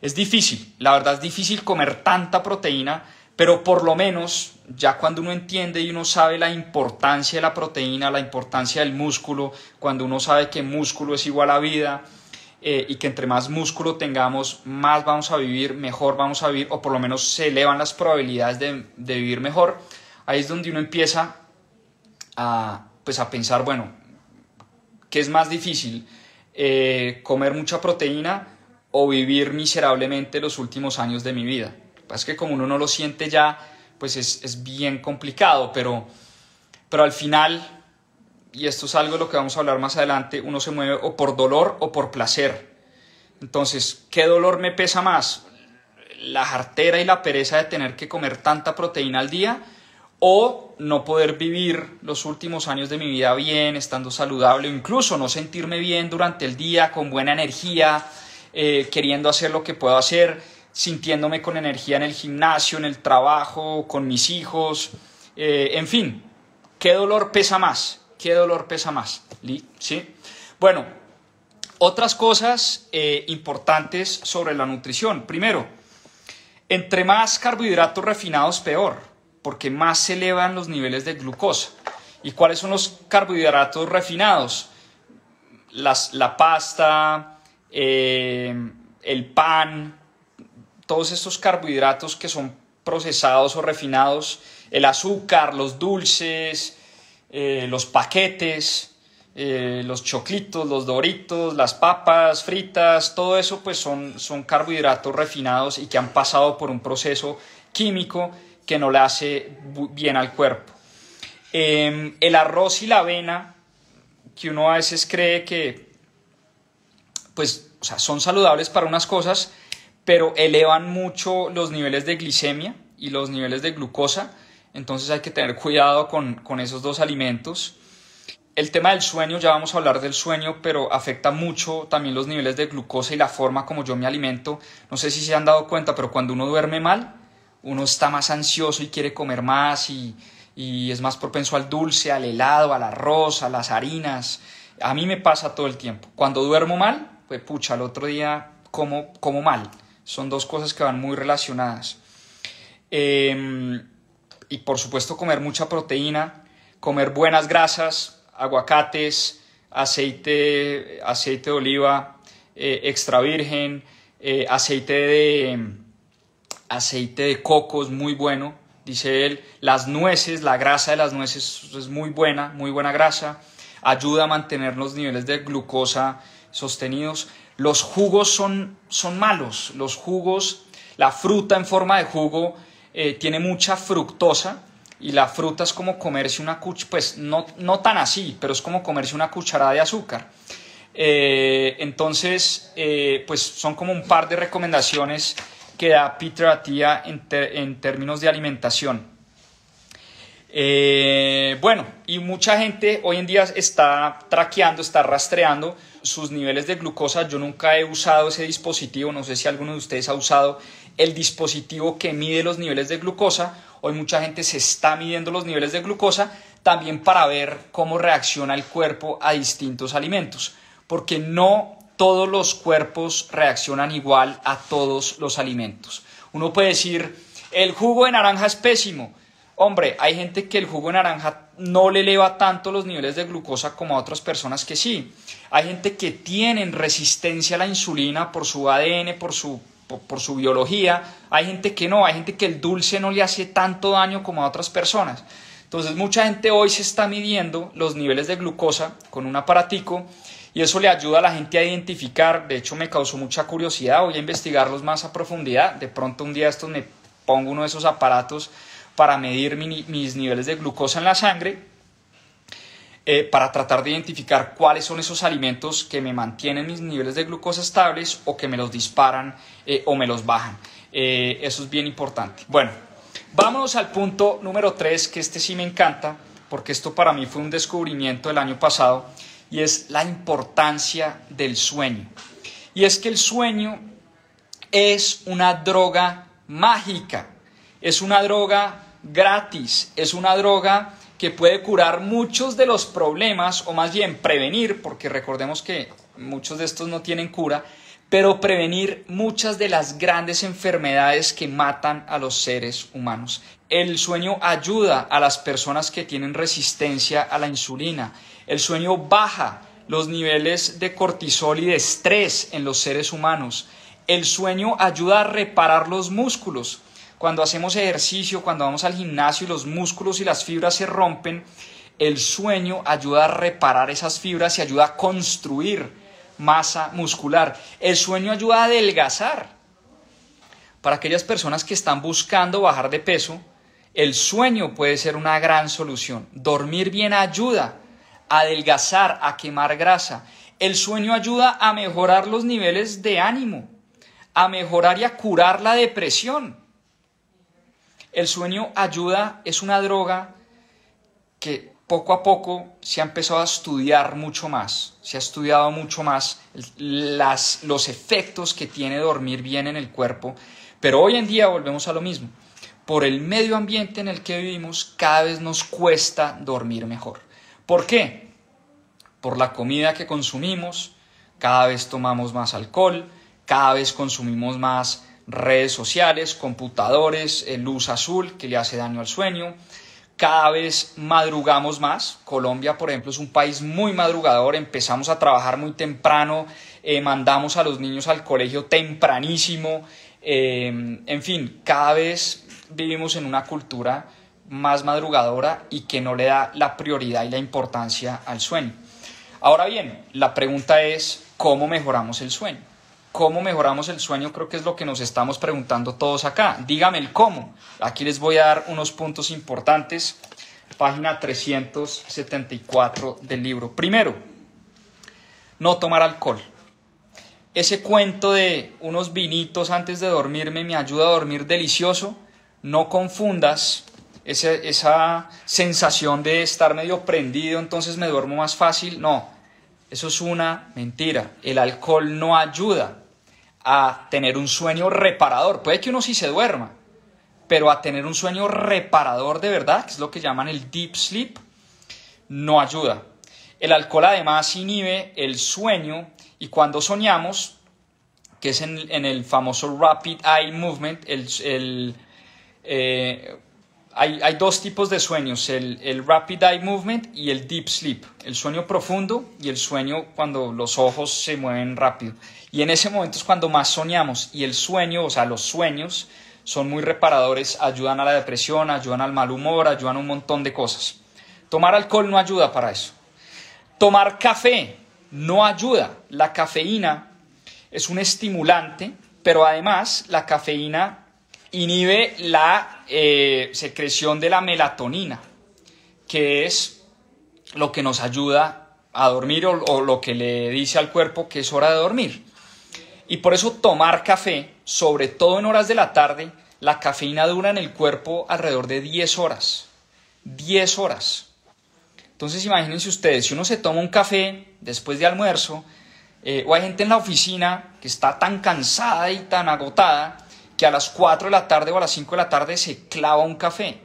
Es difícil, la verdad es difícil comer tanta proteína, pero por lo menos ya cuando uno entiende y uno sabe la importancia de la proteína, la importancia del músculo, cuando uno sabe que músculo es igual a vida eh, y que entre más músculo tengamos, más vamos a vivir, mejor vamos a vivir, o por lo menos se elevan las probabilidades de, vivir mejor, ahí es donde uno empieza a, pues a pensar, bueno, ¿qué es más difícil? Eh, ¿Comer mucha proteína o vivir miserablemente los últimos años de mi vida? Es que como uno no lo siente ya, pues es, bien complicado, pero, pero al final, y esto es algo de lo que vamos a hablar más adelante, uno se mueve o por dolor o por placer. Entonces, ¿qué dolor me pesa más? ¿La jartera y la pereza de tener que comer tanta proteína al día? ¿O no poder vivir los últimos años de mi vida bien, estando saludable, o incluso no sentirme bien durante el día, con buena energía, eh, queriendo hacer lo que puedo hacer? Sintiéndome con energía en el gimnasio, en el trabajo, con mis hijos, eh, en fin, ¿qué dolor pesa más? ¿Qué dolor pesa más? ¿Sí? Bueno, otras cosas eh, importantes sobre la nutrición. Primero, entre más carbohidratos refinados, peor, porque más se elevan los niveles de glucosa. ¿Y cuáles son los carbohidratos refinados? la pasta, eh, el pan, todos estos carbohidratos que son procesados o refinados, el azúcar, los dulces, eh, los paquetes, eh, los choclitos, los doritos, las papas fritas, todo eso pues son, son carbohidratos refinados y que han pasado por un proceso químico que no le hace bien al cuerpo. Em, el arroz y la avena, que uno a veces cree que pues, o sea, son saludables para unas cosas, pero elevan mucho los niveles de glicemia y los niveles de glucosa, entonces hay que tener cuidado con, esos dos alimentos. El tema del sueño, ya vamos a hablar del sueño, pero afecta mucho también los niveles de glucosa y la forma como yo me alimento. No sé si se han dado cuenta, pero cuando uno duerme mal, uno está más ansioso y quiere comer más y, y es más propenso al dulce, al helado, al arroz, a las harinas. A mí me pasa todo el tiempo. Cuando duermo mal, pues pucha, al otro día como, como mal. Son dos cosas que van muy relacionadas. Em, y por supuesto comer mucha proteína, comer buenas grasas, aguacates, aceite, aceite de oliva eh, extra virgen, eh, aceite, de, aceite de coco es muy bueno, dice él. Las nueces, la grasa de las nueces es muy buena, muy buena grasa. Ayuda a mantener los niveles de glucosa sostenidos. Los jugos son, son malos. Los jugos, la fruta en forma de jugo eh, tiene mucha fructosa y la fruta es como comerse una cucharada, pues no, no tan así, pero es como comerse una cucharada de azúcar. Eh, entonces, eh, pues son como un par de recomendaciones que da Peter Attia en, en términos de alimentación. Bueno, y mucha gente hoy en día está traqueando, está rastreando sus niveles de glucosa. Yo nunca he usado ese dispositivo, no sé si alguno de ustedes ha usado el dispositivo que mide los niveles de glucosa. Hoy mucha gente se está midiendo los niveles de glucosa también para ver cómo reacciona el cuerpo a distintos alimentos, porque no todos los cuerpos reaccionan igual a todos los alimentos. Uno puede decir, el jugo de naranja es pésimo. Hombre, hay gente que el jugo de naranja no le eleva tanto los niveles de glucosa como a otras personas que sí. Hay gente que tienen resistencia a la insulina por su ADN, por su por, su biología, hay gente que no, hay gente que el dulce no le hace tanto daño como a otras personas. Entonces mucha gente hoy se está midiendo los niveles de glucosa con un aparatico y eso le ayuda a la gente a identificar, de hecho me causó mucha curiosidad, voy a investigarlos más a profundidad, de pronto un día me pongo uno de esos aparatos para medir mis niveles de glucosa en la sangre eh, para tratar de identificar cuáles son esos alimentos que me mantienen mis niveles de glucosa estables o que me los disparan eh, o me los bajan. Eh, eso es bien importante. Bueno, vámonos al punto número 3, que este sí me encanta, porque esto para mí fue un descubrimiento del año pasado, y es la importancia del sueño. Y es que el sueño es una droga mágica, es una droga gratis, es una droga que puede curar muchos de los problemas, o más bien prevenir, porque recordemos que muchos de estos no tienen cura, pero prevenir muchas de las grandes enfermedades que matan a los seres humanos. El sueño ayuda a las personas que tienen resistencia a la insulina. El sueño baja los niveles de cortisol y de estrés en los seres humanos. El sueño ayuda a reparar los músculos. Cuando hacemos ejercicio, cuando vamos al gimnasio y los músculos y las fibras se rompen, el sueño ayuda a reparar esas fibras y ayuda a construir masa muscular. El sueño ayuda a adelgazar. Para aquellas personas que están buscando bajar de peso, el sueño puede ser una gran solución. Dormir bien ayuda a adelgazar, a quemar grasa. El sueño ayuda a mejorar los niveles de ánimo, a mejorar y a curar la depresión. El sueño ayuda, es una droga que poco a poco se ha empezado a estudiar mucho más, se ha estudiado mucho más las, los efectos que tiene dormir bien en el cuerpo, pero hoy en día volvemos a lo mismo. Por el medio ambiente en el que vivimos, cada vez nos cuesta dormir mejor. ¿Por qué? Por la comida que consumimos, cada vez tomamos más alcohol, cada vez consumimos más redes sociales, computadores, luz azul que le hace daño al sueño. Cada vez madrugamos más. Colombia, por ejemplo, es un país muy madrugador. Empezamos a trabajar muy temprano, eh, mandamos a los niños al colegio tempranísimo. Eh, en fin, cada vez vivimos en una cultura más madrugadora y que no le da la prioridad y la importancia al sueño. Ahora bien, la pregunta es, ¿cómo mejoramos el sueño? ¿Cómo mejoramos el sueño? Creo que es lo que nos estamos preguntando todos acá. Dígame el cómo. Aquí les voy a dar unos puntos importantes. Página 374 del libro. Primero, no tomar alcohol. Ese cuento de unos vinitos antes de dormirme me ayuda a dormir delicioso. No confundas esa sensación de estar medio prendido, entonces me duermo más fácil. No, eso es una mentira. El alcohol no ayuda a tener un sueño reparador. Puede que uno sí se duerma, pero a tener un sueño reparador de verdad, que es lo que llaman el deep sleep, no ayuda. El alcohol además inhibe el sueño y cuando soñamos, que es en, el famoso rapid eye movement, el, eh, hay, dos tipos de sueños, el, el, rapid eye movement y el deep sleep, el sueño profundo y el sueño cuando los ojos se mueven rápido. Y en ese momento es cuando más soñamos y el sueño, o sea, los sueños son muy reparadores, ayudan a la depresión, ayudan al mal humor, ayudan a un montón de cosas. Tomar alcohol no ayuda para eso. Tomar café no ayuda. La cafeína es un estimulante, pero además la cafeína inhibe la eh, secreción de la melatonina, que es lo que nos ayuda a dormir o, lo que le dice al cuerpo que es hora de dormir. Y por eso tomar café, sobre todo en horas de la tarde, la cafeína dura en el cuerpo alrededor de 10 horas. 10 horas. Entonces imagínense ustedes, si uno se toma un café después de almuerzo, eh, o hay gente en la oficina que está tan cansada y tan agotada que a las 4 de la tarde o a las 5 de la tarde se clava un café.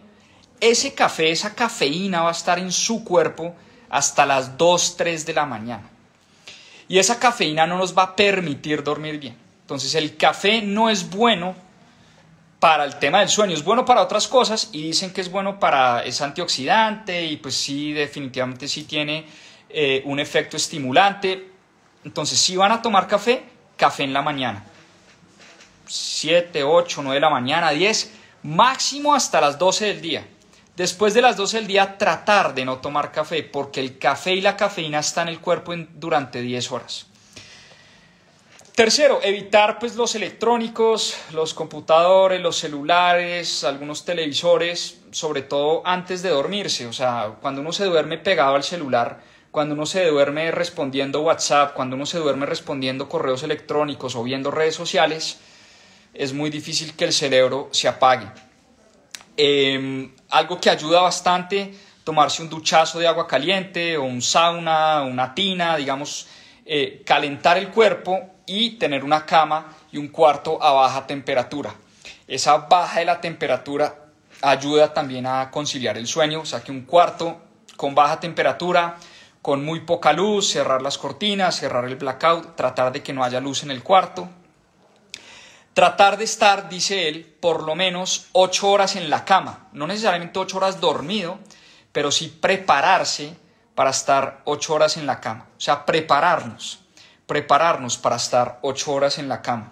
Ese café, esa cafeína va a estar en su cuerpo hasta las 2, 3 de la mañana. Y esa cafeína no nos va a permitir dormir bien. Entonces el café no es bueno para el tema del sueño, es bueno para otras cosas y dicen que es bueno para, es antioxidante y pues sí, definitivamente sí tiene eh, un efecto estimulante. Entonces si van a tomar café, café en la mañana. 7, 8, 9 de la mañana, 10, máximo hasta las 12 del día. Después de las 12 del día, tratar de no tomar café, porque el café y la cafeína están en el cuerpo durante 10 horas. Tercero, evitar pues, los electrónicos, los computadores, los celulares, algunos televisores, sobre todo antes de dormirse. O sea, cuando uno se duerme pegado al celular, cuando uno se duerme respondiendo WhatsApp, cuando uno se duerme respondiendo correos electrónicos o viendo redes sociales, es muy difícil que el cerebro se apague. Em, algo que ayuda bastante, tomarse un duchazo de agua caliente o un sauna, una tina, digamos, eh, calentar el cuerpo y tener una cama y un cuarto a baja temperatura. Esa baja de la temperatura ayuda también a conciliar el sueño, o sea que un cuarto con baja temperatura, con muy poca luz, cerrar las cortinas, cerrar el blackout, tratar de que no haya luz en el cuarto, Tratar de estar, dice él, por lo menos ocho horas en la cama, no necesariamente ocho horas dormido, pero sí prepararse para estar ocho horas en la cama. O sea, prepararnos, prepararnos para estar ocho horas en la cama.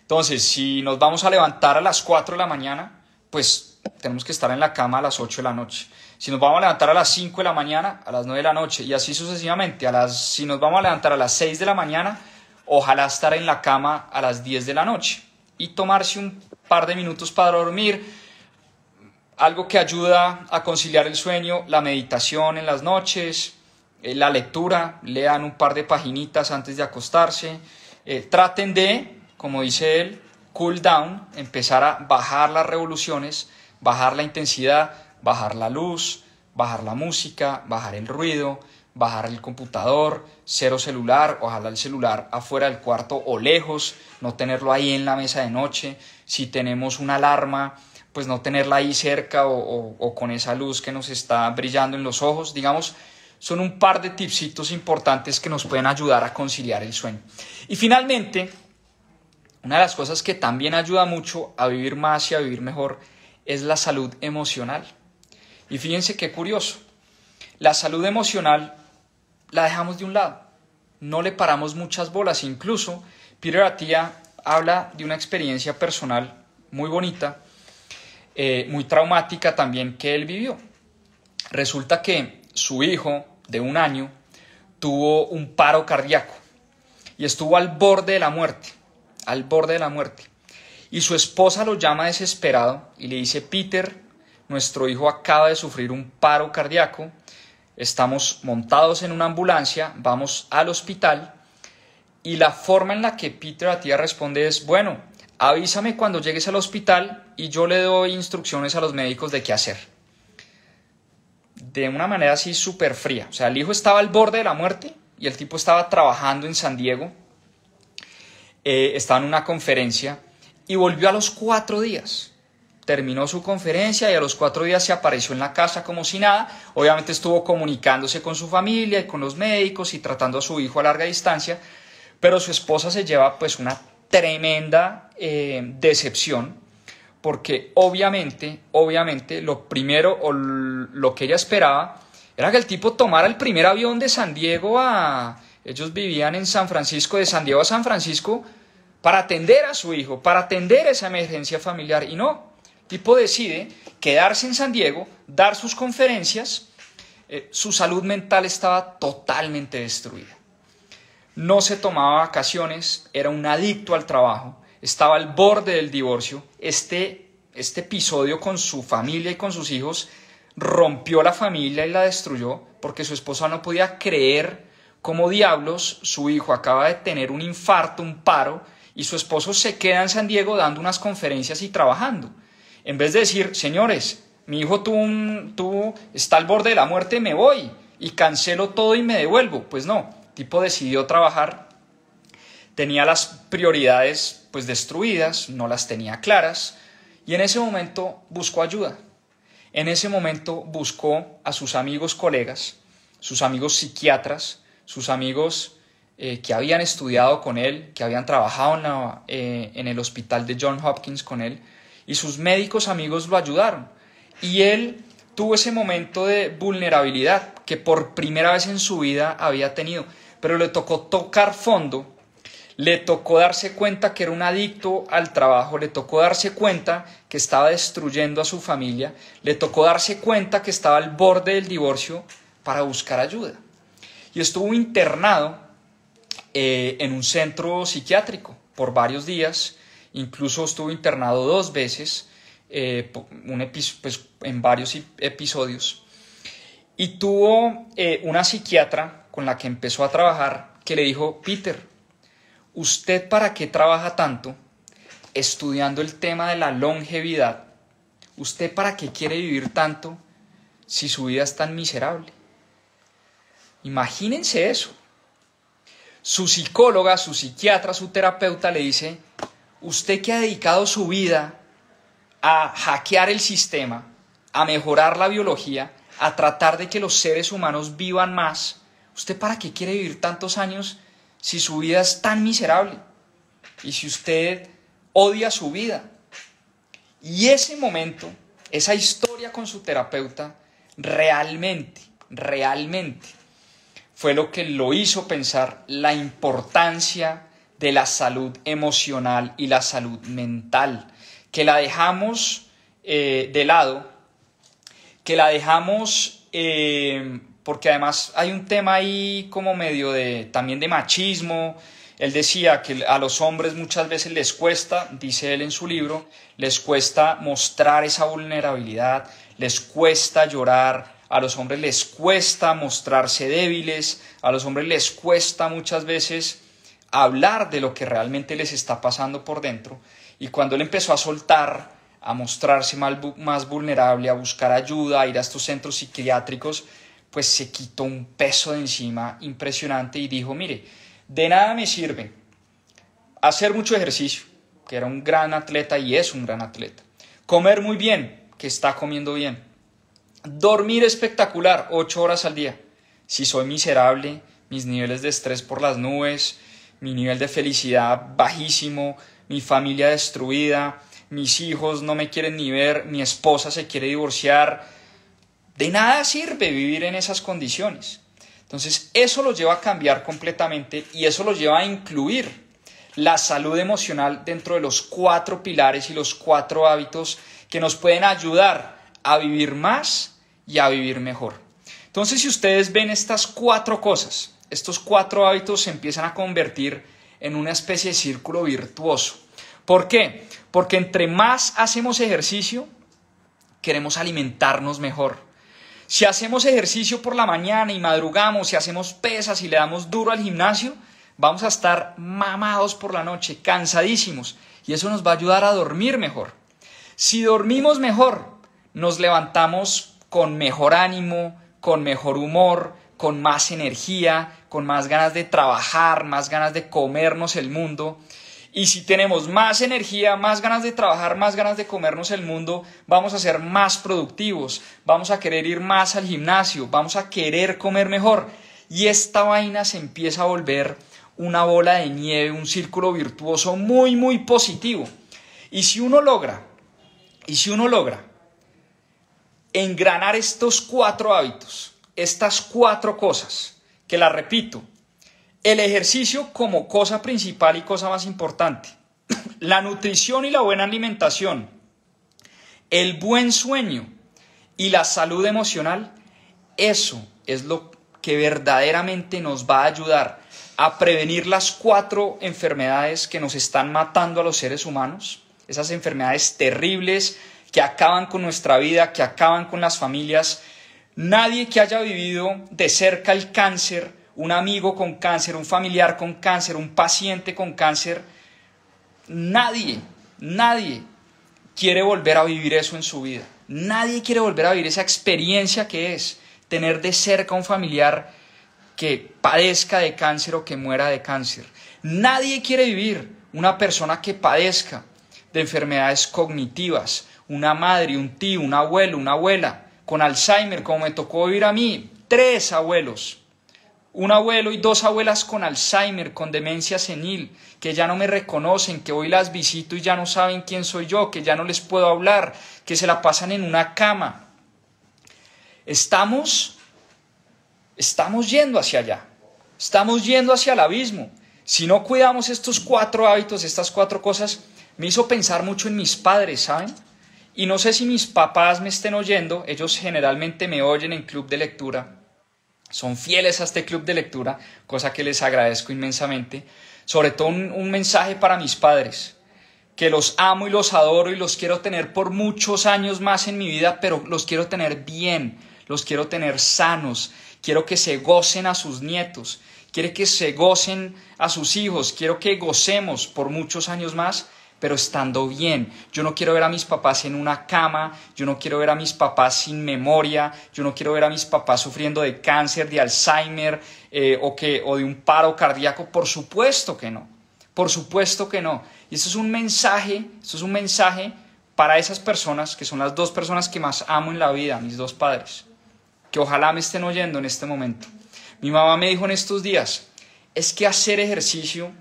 Entonces, si nos vamos a levantar a las cuatro de la mañana, pues tenemos que estar en la cama a las ocho de la noche. Si nos vamos a levantar a las cinco de la mañana, a las nueve de la noche, y así sucesivamente. Si nos vamos a levantar a las seis de la mañana, ojalá estar en la cama a las 10 de la noche y tomarse un par de minutos para dormir, algo que ayuda a conciliar el sueño, la meditación en las noches, eh, la lectura, lean un par de paginitas antes de acostarse, eh, traten de, como dice él, cool down, empezar a bajar las revoluciones, bajar la intensidad, bajar la luz, bajar la música, bajar el ruido, bajar el computador, cero celular, ojalá el celular afuera del cuarto o lejos, no tenerlo ahí en la mesa de noche, si tenemos una alarma, pues no tenerla ahí cerca o, con esa luz que nos está brillando en los ojos, digamos, son un par de tipsitos importantes que nos pueden ayudar a conciliar el sueño. Y finalmente, una de las cosas que también ayuda mucho a vivir más y a vivir mejor es la salud emocional. Y fíjense qué curioso, la salud emocional la dejamos de un lado. No le paramos muchas bolas. Incluso Peter Attia habla de una experiencia personal muy bonita, eh, muy traumática también que él vivió. Resulta que su hijo de un año tuvo un paro cardíaco y estuvo al borde de la muerte, al borde de la muerte. Y su esposa lo llama desesperado y le dice, Peter, nuestro hijo acaba de sufrir un paro cardíaco estamos montados en una ambulancia, vamos al hospital y la forma en la que Peter a tía responde es, bueno, avísame cuando llegues al hospital y yo le doy instrucciones a los médicos de qué hacer. De una manera así súper fría. O sea, el hijo estaba al borde de la muerte y el tipo estaba trabajando en San Diego, eh, estaba en una conferencia y volvió a los cuatro días. Terminó su conferencia y a los cuatro días se apareció en la casa como si nada. Obviamente estuvo comunicándose con su familia y con los médicos y tratando a su hijo a larga distancia, pero su esposa se lleva pues una tremenda eh, decepción porque obviamente, obviamente lo primero o lo que ella esperaba era que el tipo tomara el primer avión de San Diego a... Ellos vivían en San Francisco, de San Diego a San Francisco, para atender a su hijo, para atender esa emergencia familiar. Y no, tipo decide quedarse en San Diego, dar sus conferencias, eh, su salud mental estaba totalmente destruida. No se tomaba vacaciones, era un adicto al trabajo, estaba al borde del divorcio. Este, este episodio con su familia y con sus hijos rompió la familia y la destruyó porque su esposa no podía creer cómo diablos su hijo acaba de tener un infarto, un paro, y su esposo se queda en San Diego dando unas conferencias y trabajando. En vez de decir, señores, mi hijo tuvo, está al borde de la muerte, me voy y cancelo todo y me devuelvo. Pues no, el tipo decidió trabajar, tenía las prioridades pues destruidas, no las tenía claras y en ese momento buscó ayuda. En ese momento buscó a sus amigos colegas, sus amigos psiquiatras, sus amigos eh, que habían estudiado con él, que habían trabajado en, eh, en el hospital de John Hopkins con él, y sus médicos amigos lo ayudaron. Y él tuvo ese momento de vulnerabilidad que por primera vez en su vida había tenido, pero le tocó tocar fondo, le tocó darse cuenta que era un adicto al trabajo, le tocó darse cuenta que estaba destruyendo a su familia, le tocó darse cuenta que estaba al borde del divorcio para buscar ayuda. Y estuvo internado eh, en un centro psiquiátrico por varios días, incluso estuvo internado dos veces eh, pues, en varios episodios, y tuvo eh, una psiquiatra con la que empezó a trabajar que le dijo, Peter, ¿usted para qué trabaja tanto estudiando el tema de la longevidad? ¿Usted para qué quiere vivir tanto si su vida es tan miserable? Imagínense eso su psicóloga, su psiquiatra, su terapeuta le dice, usted que ha dedicado su vida a hackear el sistema, a mejorar la biología, a tratar de que los seres humanos vivan más, ¿usted para qué quiere vivir tantos años si su vida es tan miserable? Y si usted odia su vida. Y ese momento, esa historia con su terapeuta, realmente, realmente fue lo que lo hizo pensar la importancia de la salud emocional y la salud mental, que la dejamos eh, de lado, que la dejamos eh, porque además hay un tema ahí como medio de también de machismo. Él decía que a los hombres muchas veces les cuesta, dice él en su libro, les cuesta mostrar esa vulnerabilidad, les cuesta llorar, a los hombres les cuesta mostrarse débiles, a los hombres les cuesta muchas veces hablar de lo que realmente les está pasando por dentro. Y cuando él empezó a soltar, a mostrarse más vulnerable, a buscar ayuda, a ir a estos centros psiquiátricos, pues se quitó un peso de encima impresionante y dijo, mire, de nada me sirve hacer mucho ejercicio, que era un gran atleta y es un gran atleta, comer muy bien, que está comiendo bien, Dormir espectacular, 8 horas al día. Si soy miserable, mis niveles de estrés por las nubes, mi nivel de felicidad bajísimo, mi familia destruida, mis hijos no me quieren ni ver, mi esposa se quiere divorciar. De nada sirve vivir en esas condiciones. Entonces, eso lo lleva a cambiar completamente y eso lo lleva a incluir la salud emocional dentro de los cuatro pilares y los cuatro hábitos que nos pueden ayudar a vivir más y a vivir mejor. Entonces, si ustedes ven estas cuatro cosas, estos cuatro hábitos se empiezan a convertir en una especie de círculo virtuoso. ¿Por qué? Porque entre más hacemos ejercicio, queremos alimentarnos mejor. Si hacemos ejercicio por la mañana y madrugamos, si hacemos pesas y le damos duro al gimnasio, vamos a estar mamados por la noche, cansadísimos, y eso nos va a ayudar a dormir mejor. Si dormimos mejor, nos levantamos con mejor ánimo, con mejor humor, con más energía, con más ganas de trabajar, más ganas de comernos el mundo. Y si tenemos más energía, más ganas de trabajar, más ganas de comernos el mundo, vamos a ser más productivos, vamos a querer ir más al gimnasio, vamos a querer comer mejor. Y esta vaina se empieza a volver una bola de nieve, un círculo virtuoso muy, muy positivo. Y si uno logra, y si uno logra engranar estos cuatro hábitos, estas cuatro cosas, que las repito, el ejercicio como cosa principal y cosa más importante. La nutrición y la buena alimentación. El buen sueño y la salud emocional. Eso es lo que verdaderamente nos va a ayudar a prevenir las cuatro enfermedades que nos están matando a los seres humanos. Esas enfermedades terribles que acaban con nuestra vida, que acaban con las familias. Nadie que haya vivido de cerca el cáncer un amigo con cáncer, un familiar con cáncer, un paciente con cáncer, nadie, nadie quiere volver a vivir eso en su vida. Nadie quiere volver a vivir esa experiencia que es tener de cerca un familiar que padezca de cáncer o que muera de cáncer. Nadie quiere vivir una persona que padezca de enfermedades cognitivas, una madre, un tío, un abuelo, una abuela con Alzheimer, como me tocó vivir a mí, tres abuelos un abuelo y dos abuelas con Alzheimer, con demencia senil, que ya no me reconocen, que hoy las visito y ya no saben quién soy yo, que ya no les puedo hablar, que se la pasan en una cama. Estamos, estamos yendo hacia allá, estamos yendo hacia el abismo. Si no cuidamos estos cuatro hábitos, estas cuatro cosas, me hizo pensar mucho en mis padres, ¿saben? Y no sé si mis papás me estén oyendo, ellos generalmente me oyen en club de lectura son fieles a este club de lectura, cosa que les agradezco inmensamente. Sobre todo un, mensaje para mis padres, que los amo y los adoro y los quiero tener por muchos años más en mi vida, pero los quiero tener bien, los quiero tener sanos, quiero que se gocen a sus nietos, quiero que se gocen a sus hijos, quiero que gocemos por muchos años más pero estando bien. Yo no quiero ver a mis papás en una cama, yo no quiero ver a mis papás sin memoria, yo no quiero ver a mis papás sufriendo de cáncer, de Alzheimer eh, o, que, o de un paro cardíaco. Por supuesto que no, por supuesto que no. Y esto es un mensaje, esto es un mensaje para esas personas que son las dos personas que más amo en la vida, mis dos padres, que ojalá me estén oyendo en este momento. Mi mamá me dijo en estos días, es que hacer ejercicio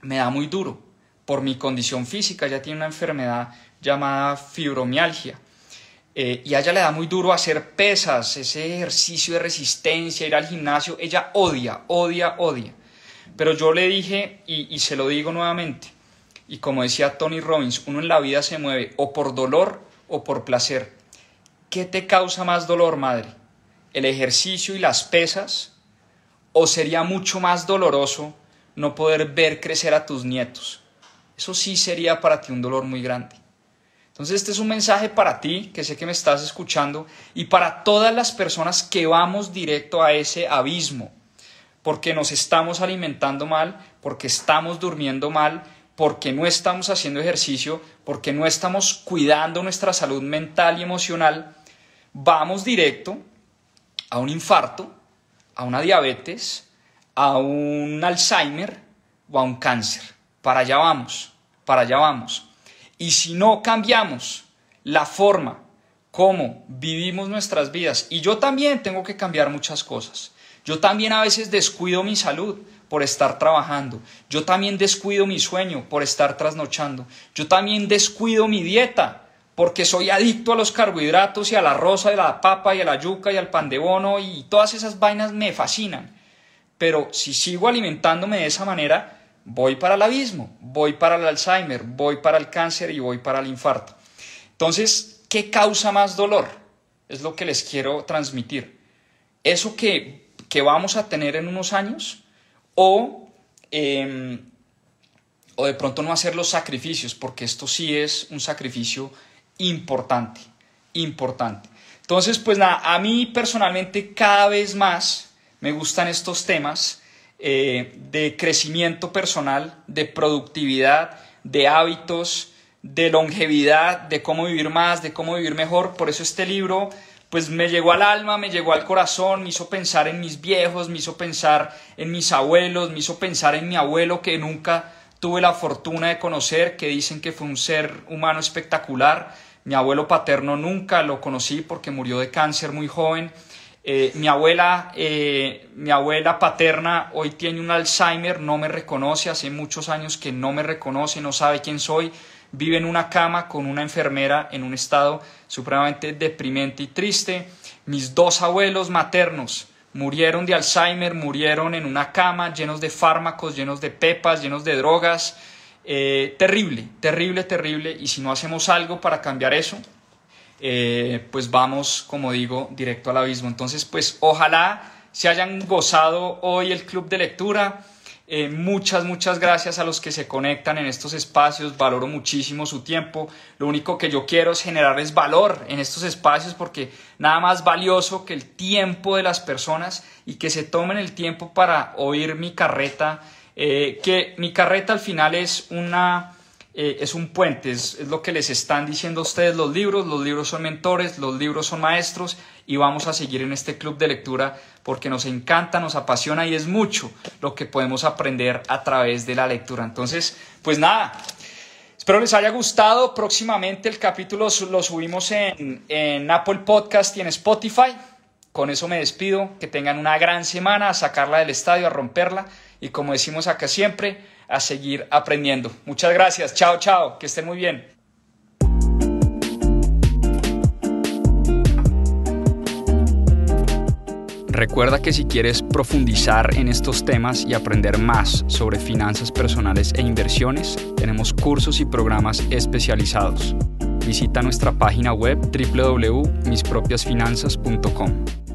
me da muy duro por mi condición física, ella tiene una enfermedad llamada fibromialgia. Eh, y a ella le da muy duro hacer pesas, ese ejercicio de resistencia, ir al gimnasio. Ella odia, odia, odia. Pero yo le dije, y, y se lo digo nuevamente, y como decía Tony Robbins, uno en la vida se mueve o por dolor o por placer. ¿Qué te causa más dolor, madre? ¿El ejercicio y las pesas? ¿O sería mucho más doloroso no poder ver crecer a tus nietos? Eso sí sería para ti un dolor muy grande. Entonces este es un mensaje para ti, que sé que me estás escuchando, y para todas las personas que vamos directo a ese abismo, porque nos estamos alimentando mal, porque estamos durmiendo mal, porque no estamos haciendo ejercicio, porque no estamos cuidando nuestra salud mental y emocional, vamos directo a un infarto, a una diabetes, a un Alzheimer o a un cáncer para allá vamos, para allá vamos. Y si no cambiamos la forma como vivimos nuestras vidas, y yo también tengo que cambiar muchas cosas, yo también a veces descuido mi salud por estar trabajando, yo también descuido mi sueño por estar trasnochando, yo también descuido mi dieta porque soy adicto a los carbohidratos y a la rosa, y a la papa y a la yuca y al pan de bono y todas esas vainas me fascinan. Pero si sigo alimentándome de esa manera, voy para el abismo, voy para el Alzheimer, voy para el cáncer y voy para el infarto. Entonces, ¿qué causa más dolor? Es lo que les quiero transmitir. Eso que, vamos a tener en unos años o, em, o de pronto no hacer los sacrificios, porque esto sí es un sacrificio importante, importante. Entonces, pues nada, a mí personalmente cada vez más me gustan estos temas eh, de crecimiento personal, de productividad, de hábitos, de longevidad, de cómo vivir más, de cómo vivir mejor. Por eso este libro pues me llegó al alma, me llegó al corazón, me hizo pensar en mis viejos, me hizo pensar en mis abuelos, me hizo pensar en mi abuelo que nunca tuve la fortuna de conocer, que dicen que fue un ser humano espectacular. Mi abuelo paterno nunca lo conocí porque murió de cáncer muy joven. Eh, mi, abuela, eh, mi abuela paterna hoy tiene un Alzheimer, no me reconoce, hace muchos años que no me reconoce, no sabe quién soy, vive en una cama con una enfermera en un estado supremamente deprimente y triste. Mis dos abuelos maternos murieron de Alzheimer, murieron en una cama llenos de fármacos, llenos de pepas, llenos de drogas. Eh, terrible, terrible, terrible. Y si no hacemos algo para cambiar eso, eh, pues vamos, como digo, directo al abismo. Entonces, pues ojalá se hayan gozado hoy el club de lectura. Eh, muchas, muchas gracias a los que se conectan en estos espacios. Valoro muchísimo su tiempo. Lo único que yo quiero es generarles valor en estos espacios porque nada más valioso que el tiempo de las personas y que se tomen el tiempo para oír mi carreta. Eh, que mi carreta al final es una eh, es un puente, es, lo que les están diciendo ustedes los libros, los libros son mentores, los libros son maestros y vamos a seguir en este club de lectura porque nos encanta, nos apasiona y es mucho lo que podemos aprender a través de la lectura. Entonces, pues nada, espero les haya gustado. Próximamente el capítulo lo subimos en, en Apple Podcast y en Spotify. Con eso me despido, que tengan una gran semana, a sacarla del estadio, a romperla y como decimos acá siempre, a seguir aprendiendo. Muchas gracias. Chao, chao. Que estén muy bien. Recuerda que si quieres profundizar en estos temas y aprender más sobre finanzas personales e inversiones, tenemos cursos y programas especializados. Visita nuestra página web www.mispropiasfinanzas.com.